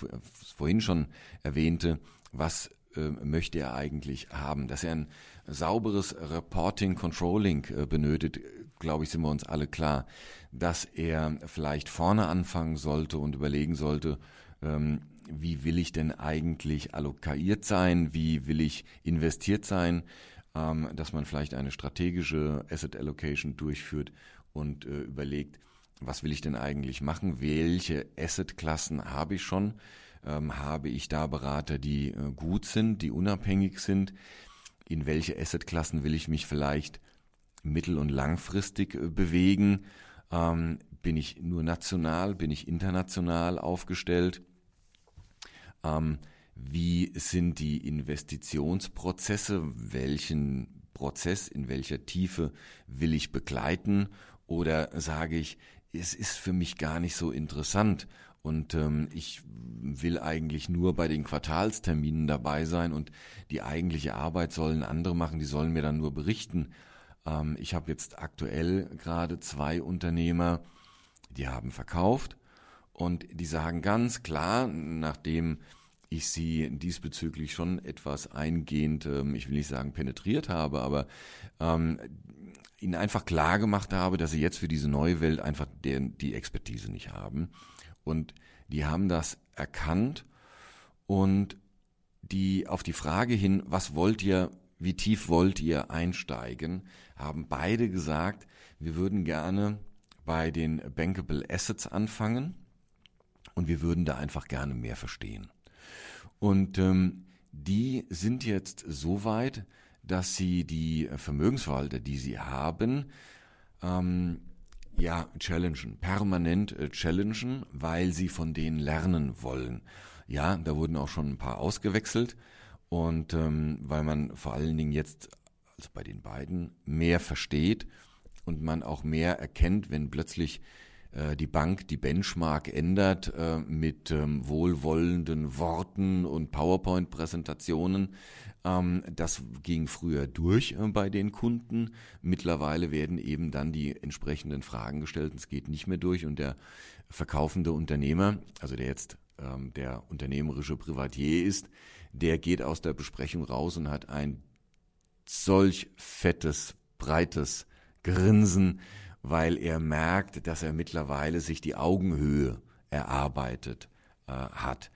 vorhin schon erwähnte, was äh, möchte er eigentlich haben. Dass er ein sauberes Reporting, Controlling äh, benötigt, glaube ich, sind wir uns alle klar. Dass er vielleicht vorne anfangen sollte und überlegen sollte, ähm, wie will ich denn eigentlich allokiert sein, wie will ich investiert sein, ähm, dass man vielleicht eine strategische Asset Allocation durchführt und äh, überlegt, was will ich denn eigentlich machen? Welche Assetklassen habe ich schon? Ähm, habe ich da Berater, die äh, gut sind, die unabhängig sind? In welche Assetklassen will ich mich vielleicht mittel- und langfristig äh, bewegen? Ähm, bin ich nur national? Bin ich international aufgestellt? Ähm, wie sind die Investitionsprozesse? Welchen Prozess in welcher Tiefe will ich begleiten? Oder sage ich, es ist für mich gar nicht so interessant. Und ähm, ich will eigentlich nur bei den Quartalsterminen dabei sein und die eigentliche Arbeit sollen andere machen, die sollen mir dann nur berichten. Ähm, ich habe jetzt aktuell gerade zwei Unternehmer, die haben verkauft und die sagen ganz klar, nachdem ich sie diesbezüglich schon etwas eingehend, ähm, ich will nicht sagen penetriert habe, aber ähm, ihnen einfach klar gemacht habe, dass sie jetzt für diese neue Welt einfach den, die Expertise nicht haben. Und die haben das erkannt und die auf die Frage hin, was wollt ihr, wie tief wollt ihr einsteigen, haben beide gesagt, wir würden gerne bei den Bankable Assets anfangen und wir würden da einfach gerne mehr verstehen. Und ähm, die sind jetzt so weit, dass sie die Vermögensverwalter, die sie haben, ähm, ja, challengen, permanent äh, challengen, weil sie von denen lernen wollen. Ja, da wurden auch schon ein paar ausgewechselt und ähm, weil man vor allen Dingen jetzt, also bei den beiden, mehr versteht und man auch mehr erkennt, wenn plötzlich äh, die Bank die Benchmark ändert äh, mit ähm, wohlwollenden Worten und PowerPoint-Präsentationen. Ähm, das ging früher durch äh, bei den Kunden. Mittlerweile werden eben dann die entsprechenden Fragen gestellt und es geht nicht mehr durch und der verkaufende Unternehmer, also der jetzt ähm, der unternehmerische Privatier ist, der geht aus der Besprechung raus und hat ein solch fettes, breites Grinsen, weil er merkt, dass er mittlerweile sich die Augenhöhe erarbeitet äh, hat.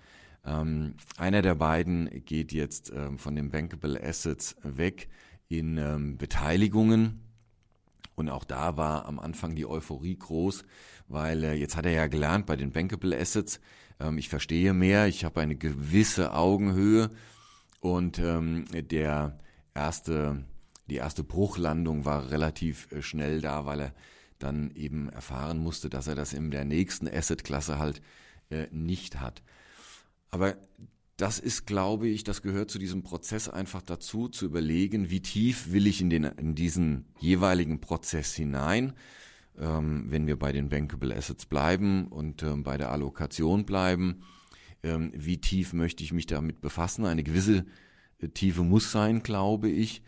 Ähm, einer der beiden geht jetzt ähm, von den Bankable Assets weg in ähm, Beteiligungen. Und auch da war am Anfang die Euphorie groß, weil äh, jetzt hat er ja gelernt bei den Bankable Assets, ähm, ich verstehe mehr, ich habe eine gewisse Augenhöhe und ähm, der erste, die erste Bruchlandung war relativ äh, schnell da, weil er dann eben erfahren musste, dass er das in der nächsten Asset-Klasse halt äh, nicht hat. Aber das ist, glaube ich, das gehört zu diesem Prozess einfach dazu, zu überlegen, wie tief will ich in, den, in diesen jeweiligen Prozess hinein. Ähm, wenn wir bei den Bankable Assets bleiben und ähm, bei der Allokation bleiben, ähm, wie tief möchte ich mich damit befassen? Eine gewisse äh, Tiefe muss sein, glaube ich.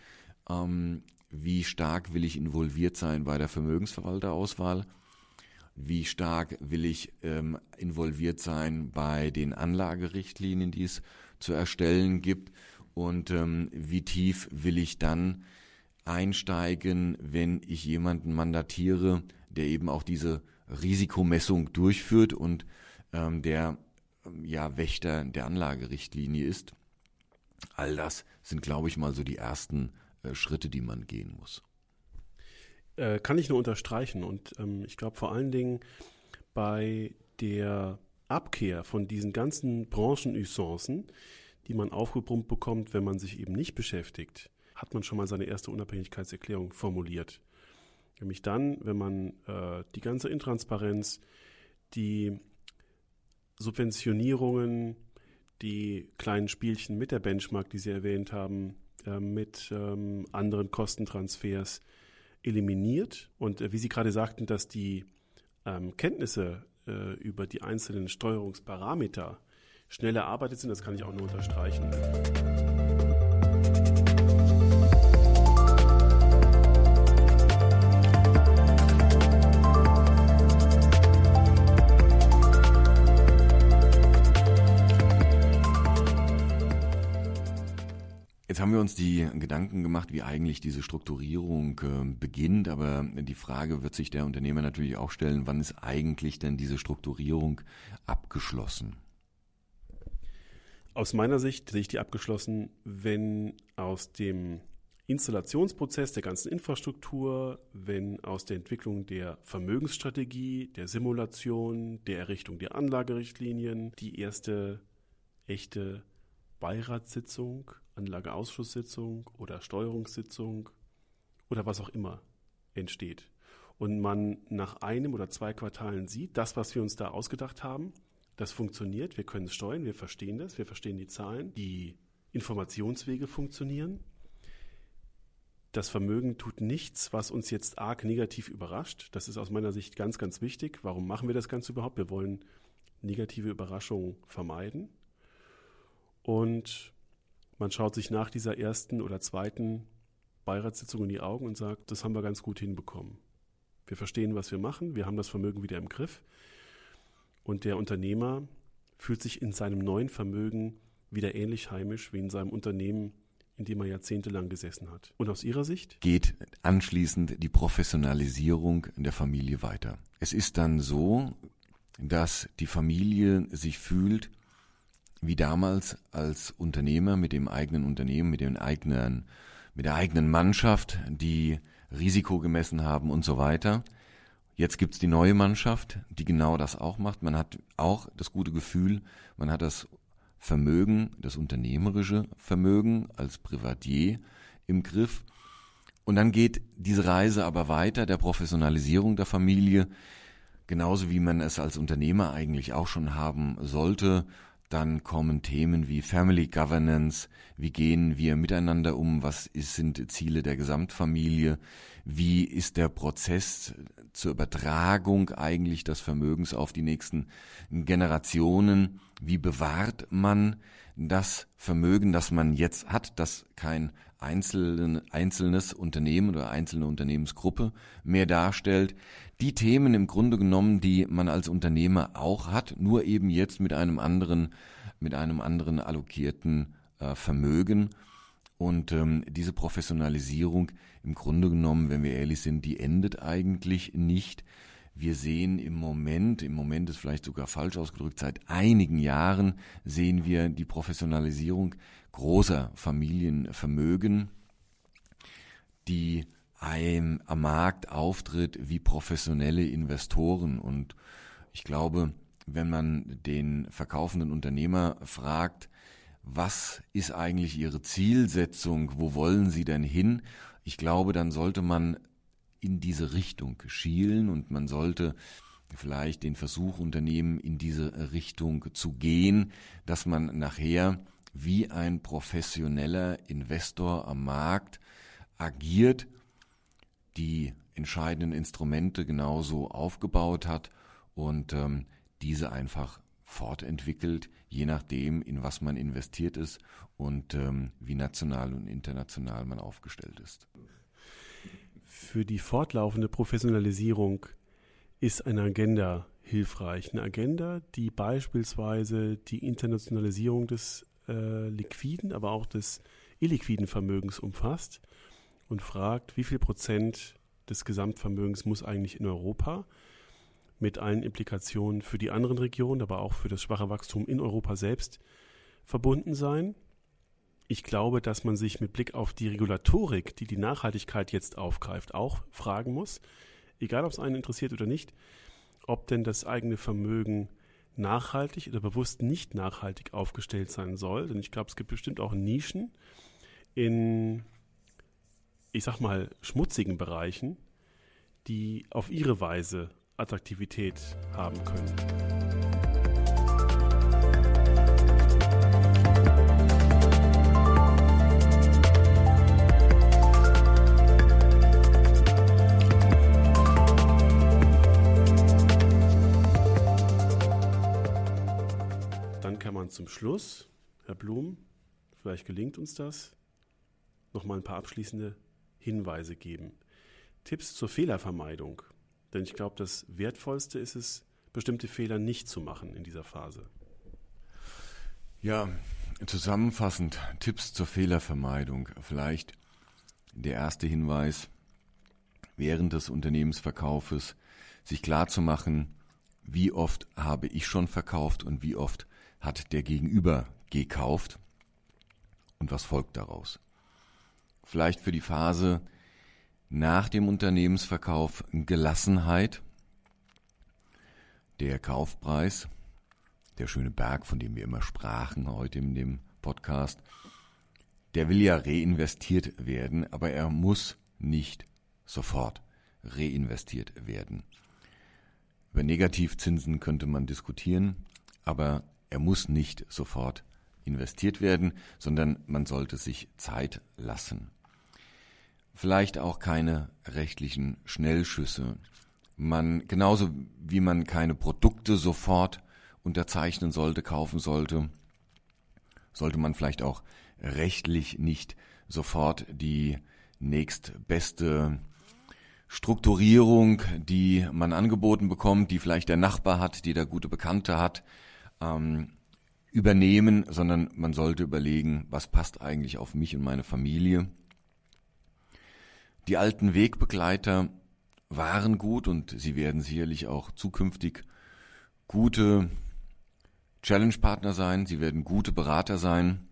Ähm, wie stark will ich involviert sein bei der Vermögensverwalterauswahl, wie stark will ich ähm, involviert sein bei den Anlagerichtlinien, die es zu erstellen gibt und ähm, wie tief will ich dann einsteigen, wenn ich jemanden mandatiere, der eben auch diese Risikomessung durchführt und ähm, der ähm, ja Wächter der Anlagerichtlinie ist. All das sind, glaube ich, mal so die ersten äh, Schritte, die man gehen muss. Äh, kann ich nur unterstreichen. Und ähm, ich glaube vor allen Dingen bei der Abkehr von diesen ganzen Branchenusancen, die man aufgebrummt bekommt, wenn man sich eben nicht beschäftigt, hat man schon mal seine erste Unabhängigkeitserklärung formuliert. Nämlich dann, wenn man äh, die ganze Intransparenz, die Subventionierungen, die kleinen Spielchen mit der Benchmark, die Sie erwähnt haben, äh, mit ähm, anderen Kostentransfers eliminiert. Und äh, wie Sie gerade sagten, dass die ähm, Kenntnisse äh, über die einzelnen Steuerungsparameter schnell erarbeitet sind, das kann ich auch nur unterstreichen. Jetzt haben wir uns die Gedanken gemacht, wie eigentlich diese Strukturierung äh, beginnt, aber die Frage wird sich der Unternehmer natürlich auch stellen, wann ist eigentlich denn diese Strukturierung abgeschlossen? Aus meiner Sicht sehe ich die abgeschlossen, wenn aus dem Installationsprozess der ganzen Infrastruktur, wenn aus der Entwicklung der Vermögensstrategie, der Simulation, der Errichtung der Anlagerichtlinien die erste echte Beiratssitzung Anlageausschusssitzung oder Steuerungssitzung oder was auch immer entsteht. Und man nach einem oder zwei Quartalen sieht, das, was wir uns da ausgedacht haben, das funktioniert, wir können es steuern, wir verstehen das, wir verstehen die Zahlen, die Informationswege funktionieren. Das Vermögen tut nichts, was uns jetzt arg negativ überrascht. Das ist aus meiner Sicht ganz, ganz wichtig. Warum machen wir das Ganze überhaupt? Wir wollen negative Überraschungen vermeiden. Und man schaut sich nach dieser ersten oder zweiten Beiratssitzung in die Augen und sagt, das haben wir ganz gut hinbekommen. Wir verstehen, was wir machen, wir haben das Vermögen wieder im Griff und der Unternehmer fühlt sich in seinem neuen Vermögen wieder ähnlich heimisch wie in seinem Unternehmen, in dem er jahrzehntelang gesessen hat. Und aus Ihrer Sicht? Geht anschließend die Professionalisierung der Familie weiter. Es ist dann so, dass die Familie sich fühlt, wie damals als Unternehmer mit dem eigenen Unternehmen, mit den eigenen, mit der eigenen Mannschaft, die Risiko gemessen haben und so weiter. Jetzt gibt's die neue Mannschaft, die genau das auch macht. Man hat auch das gute Gefühl, man hat das Vermögen, das unternehmerische Vermögen als Privatier im Griff. Und dann geht diese Reise aber weiter der Professionalisierung der Familie, genauso wie man es als Unternehmer eigentlich auch schon haben sollte. Dann kommen Themen wie Family Governance, wie gehen wir miteinander um, was ist, sind Ziele der Gesamtfamilie, wie ist der Prozess zur Übertragung eigentlich des Vermögens auf die nächsten Generationen, wie bewahrt man das Vermögen, das man jetzt hat, das kein einzelne, einzelnes Unternehmen oder einzelne Unternehmensgruppe mehr darstellt. Die Themen im Grunde genommen, die man als Unternehmer auch hat, nur eben jetzt mit einem anderen, mit einem anderen allokierten äh, Vermögen. Und ähm, diese Professionalisierung im Grunde genommen, wenn wir ehrlich sind, die endet eigentlich nicht. Wir sehen im Moment, im Moment ist vielleicht sogar falsch ausgedrückt, seit einigen Jahren sehen wir die Professionalisierung großer Familienvermögen, die einem am Markt auftritt wie professionelle Investoren. Und ich glaube, wenn man den verkaufenden Unternehmer fragt, was ist eigentlich Ihre Zielsetzung, wo wollen Sie denn hin? Ich glaube, dann sollte man in diese Richtung schielen und man sollte vielleicht den Versuch unternehmen, in diese Richtung zu gehen, dass man nachher wie ein professioneller Investor am Markt agiert, die entscheidenden Instrumente genauso aufgebaut hat und ähm, diese einfach fortentwickelt, je nachdem, in was man investiert ist und ähm, wie national und international man aufgestellt ist. Für die fortlaufende Professionalisierung ist eine Agenda hilfreich. Eine Agenda, die beispielsweise die Internationalisierung des äh, liquiden, aber auch des illiquiden Vermögens umfasst und fragt, wie viel Prozent des Gesamtvermögens muss eigentlich in Europa mit allen Implikationen für die anderen Regionen, aber auch für das schwache Wachstum in Europa selbst verbunden sein. Ich glaube, dass man sich mit Blick auf die Regulatorik, die die Nachhaltigkeit jetzt aufgreift, auch fragen muss, egal ob es einen interessiert oder nicht, ob denn das eigene Vermögen nachhaltig oder bewusst nicht nachhaltig aufgestellt sein soll. Denn ich glaube, es gibt bestimmt auch Nischen in, ich sag mal, schmutzigen Bereichen, die auf ihre Weise Attraktivität haben können. man zum Schluss, Herr Blum, vielleicht gelingt uns das, nochmal ein paar abschließende Hinweise geben. Tipps zur Fehlervermeidung. Denn ich glaube, das Wertvollste ist es, bestimmte Fehler nicht zu machen in dieser Phase. Ja, zusammenfassend Tipps zur Fehlervermeidung. Vielleicht der erste Hinweis, während des Unternehmensverkaufes sich klarzumachen, wie oft habe ich schon verkauft und wie oft hat der Gegenüber gekauft und was folgt daraus. Vielleicht für die Phase nach dem Unternehmensverkauf Gelassenheit, der Kaufpreis, der schöne Berg, von dem wir immer sprachen heute in dem Podcast, der will ja reinvestiert werden, aber er muss nicht sofort reinvestiert werden. Über Negativzinsen könnte man diskutieren, aber er muss nicht sofort investiert werden, sondern man sollte sich Zeit lassen. Vielleicht auch keine rechtlichen Schnellschüsse. Man, genauso wie man keine Produkte sofort unterzeichnen sollte, kaufen sollte, sollte man vielleicht auch rechtlich nicht sofort die nächstbeste Strukturierung, die man angeboten bekommt, die vielleicht der Nachbar hat, die der gute Bekannte hat, ähm, übernehmen, sondern man sollte überlegen, was passt eigentlich auf mich und meine Familie. Die alten Wegbegleiter waren gut und sie werden sicherlich auch zukünftig gute Challenge-Partner sein, sie werden gute Berater sein,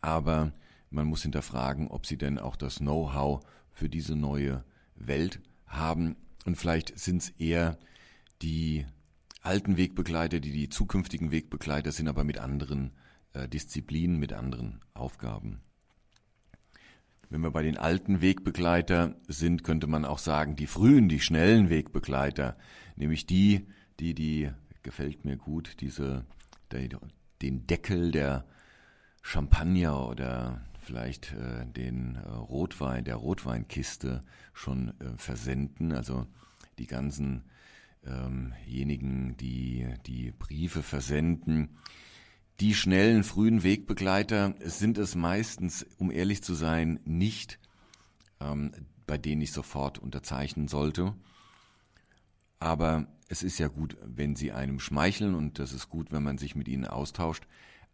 aber man muss hinterfragen, ob sie denn auch das Know-how für diese neue Welt haben. Und vielleicht sind es eher die alten Wegbegleiter, die die zukünftigen Wegbegleiter sind, aber mit anderen äh, Disziplinen, mit anderen Aufgaben. Wenn wir bei den alten Wegbegleiter sind, könnte man auch sagen, die frühen, die schnellen Wegbegleiter, nämlich die, die, die, gefällt mir gut, diese, den Deckel der Champagner oder vielleicht äh, den äh, Rotwein, der Rotweinkiste schon äh, versenden, also die ganzen ähm, die die Briefe versenden, die schnellen, frühen Wegbegleiter sind es meistens, um ehrlich zu sein, nicht, ähm, bei denen ich sofort unterzeichnen sollte. Aber es ist ja gut, wenn sie einem schmeicheln und das ist gut, wenn man sich mit ihnen austauscht,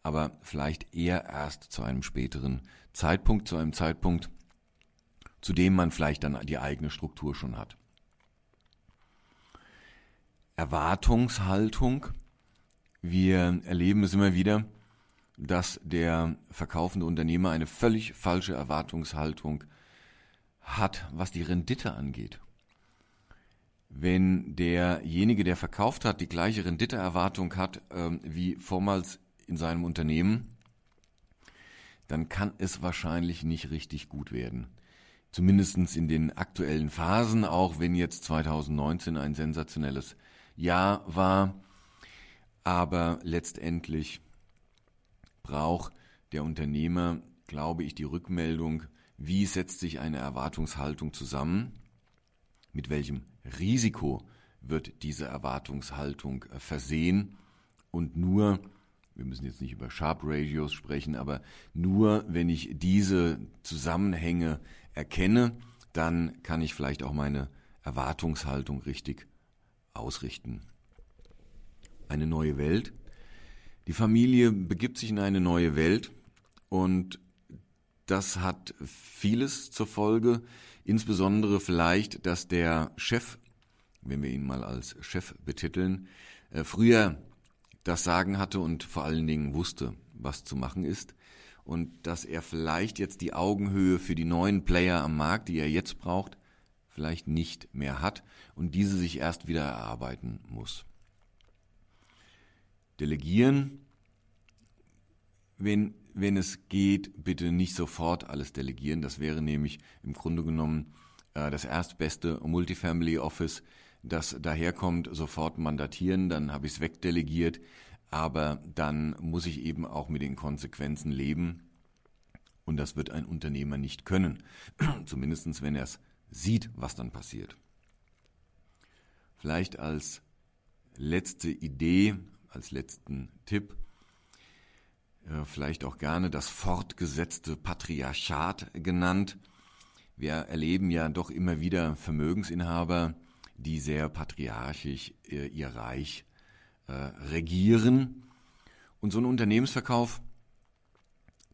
aber vielleicht eher erst zu einem späteren Zeitpunkt, zu einem Zeitpunkt, zu dem man vielleicht dann die eigene Struktur schon hat. Erwartungshaltung wir erleben es immer wieder, dass der verkaufende Unternehmer eine völlig falsche Erwartungshaltung hat, was die Rendite angeht. Wenn derjenige, der verkauft hat, die gleiche Renditeerwartung hat äh, wie vormals in seinem Unternehmen, dann kann es wahrscheinlich nicht richtig gut werden. Zumindest in den aktuellen Phasen, auch wenn jetzt 2019 ein sensationelles Jahr war, aber letztendlich braucht der Unternehmer, glaube ich, die Rückmeldung, wie setzt sich eine Erwartungshaltung zusammen, mit welchem Risiko wird diese Erwartungshaltung äh, versehen. Und nur, wir müssen jetzt nicht über Sharp Ratios sprechen, aber nur wenn ich diese Zusammenhänge erkenne, dann kann ich vielleicht auch meine Erwartungshaltung richtig ausrichten eine neue Welt. Die Familie begibt sich in eine neue Welt und das hat vieles zur Folge, insbesondere vielleicht, dass der Chef, wenn wir ihn mal als Chef betiteln, äh, früher das Sagen hatte und vor allen Dingen wusste, was zu machen ist und dass er vielleicht jetzt die Augenhöhe für die neuen Player am Markt, die er jetzt braucht, vielleicht nicht mehr hat und diese sich erst wieder erarbeiten muss. Delegieren, wenn, wenn es geht, bitte nicht sofort alles delegieren. Das wäre nämlich im Grunde genommen äh, das erstbeste Multifamily Office, das daherkommt, sofort mandatieren, dann habe ich es wegdelegiert, aber dann muss ich eben auch mit den Konsequenzen leben. Und das wird ein Unternehmer nicht können, [CLEARS THROAT] zumindest wenn er es sieht, was dann passiert. Vielleicht als letzte Idee als letzten Tipp. Äh, vielleicht auch gerne das fortgesetzte Patriarchat genannt. Wir erleben ja doch immer wieder Vermögensinhaber, die sehr patriarchisch äh, ihr Reich äh, regieren. Und so ein Unternehmensverkauf,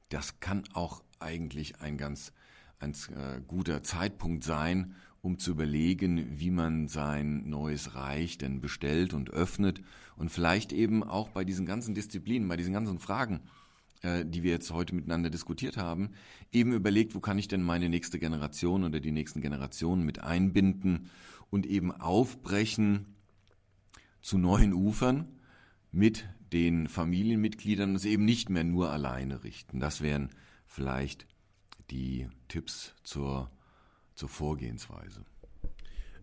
das kann auch eigentlich ein ganz, ein guter Zeitpunkt sein, um zu überlegen, wie man sein neues Reich denn bestellt und öffnet und vielleicht eben auch bei diesen ganzen Disziplinen, bei diesen ganzen Fragen, äh, die wir jetzt heute miteinander diskutiert haben, eben überlegt, wo kann ich denn meine nächste Generation oder die nächsten Generationen mit einbinden und eben aufbrechen zu neuen Ufern mit den Familienmitgliedern und es eben nicht mehr nur alleine richten. Das wären vielleicht die Tipps zur zur Vorgehensweise.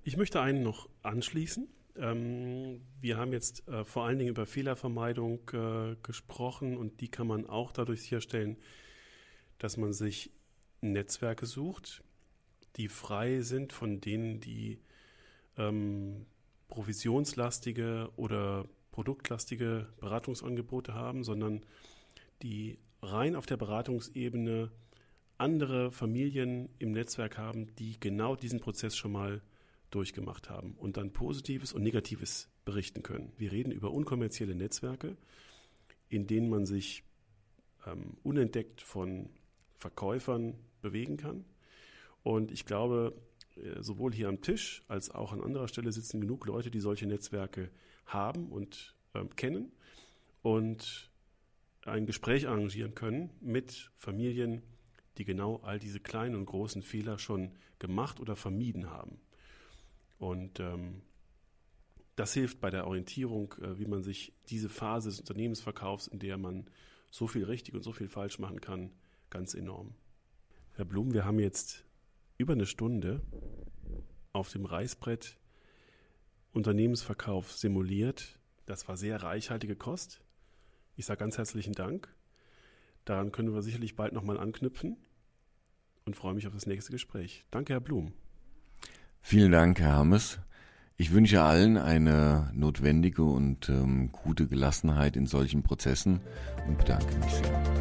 Ich möchte einen noch anschließen. Ähm, wir haben jetzt äh, vor allen Dingen über Fehlervermeidung äh, gesprochen und die kann man auch dadurch sicherstellen, dass man sich Netzwerke sucht, die frei sind von denen, die ähm, provisionslastige oder produktlastige Beratungsangebote haben, sondern die rein auf der Beratungsebene andere Familien im Netzwerk haben, die genau diesen Prozess schon mal durchgemacht haben und dann Positives und Negatives berichten können. Wir reden über unkommerzielle Netzwerke, in denen man sich ähm, unentdeckt von Verkäufern bewegen kann. Und ich glaube, äh, sowohl hier am Tisch als auch an anderer Stelle sitzen genug Leute, die solche Netzwerke haben und ähm, kennen und ein Gespräch arrangieren können mit Familien, die genau all diese kleinen und großen Fehler schon gemacht oder vermieden haben. Und ähm, das hilft bei der Orientierung, äh, wie man sich diese Phase des Unternehmensverkaufs, in der man so viel richtig und so viel falsch machen kann, ganz enorm. Herr Blum, wir haben jetzt über eine Stunde auf dem Reißbrett Unternehmensverkauf simuliert. Das war sehr reichhaltige Kost. Ich sage ganz herzlichen Dank. Daran können wir sicherlich bald nochmal anknüpfen und freue mich auf das nächste Gespräch. Danke, Herr Blum. Vielen Dank, Herr Hammes. Ich wünsche allen eine notwendige und ähm, gute Gelassenheit in solchen Prozessen und bedanke mich sehr.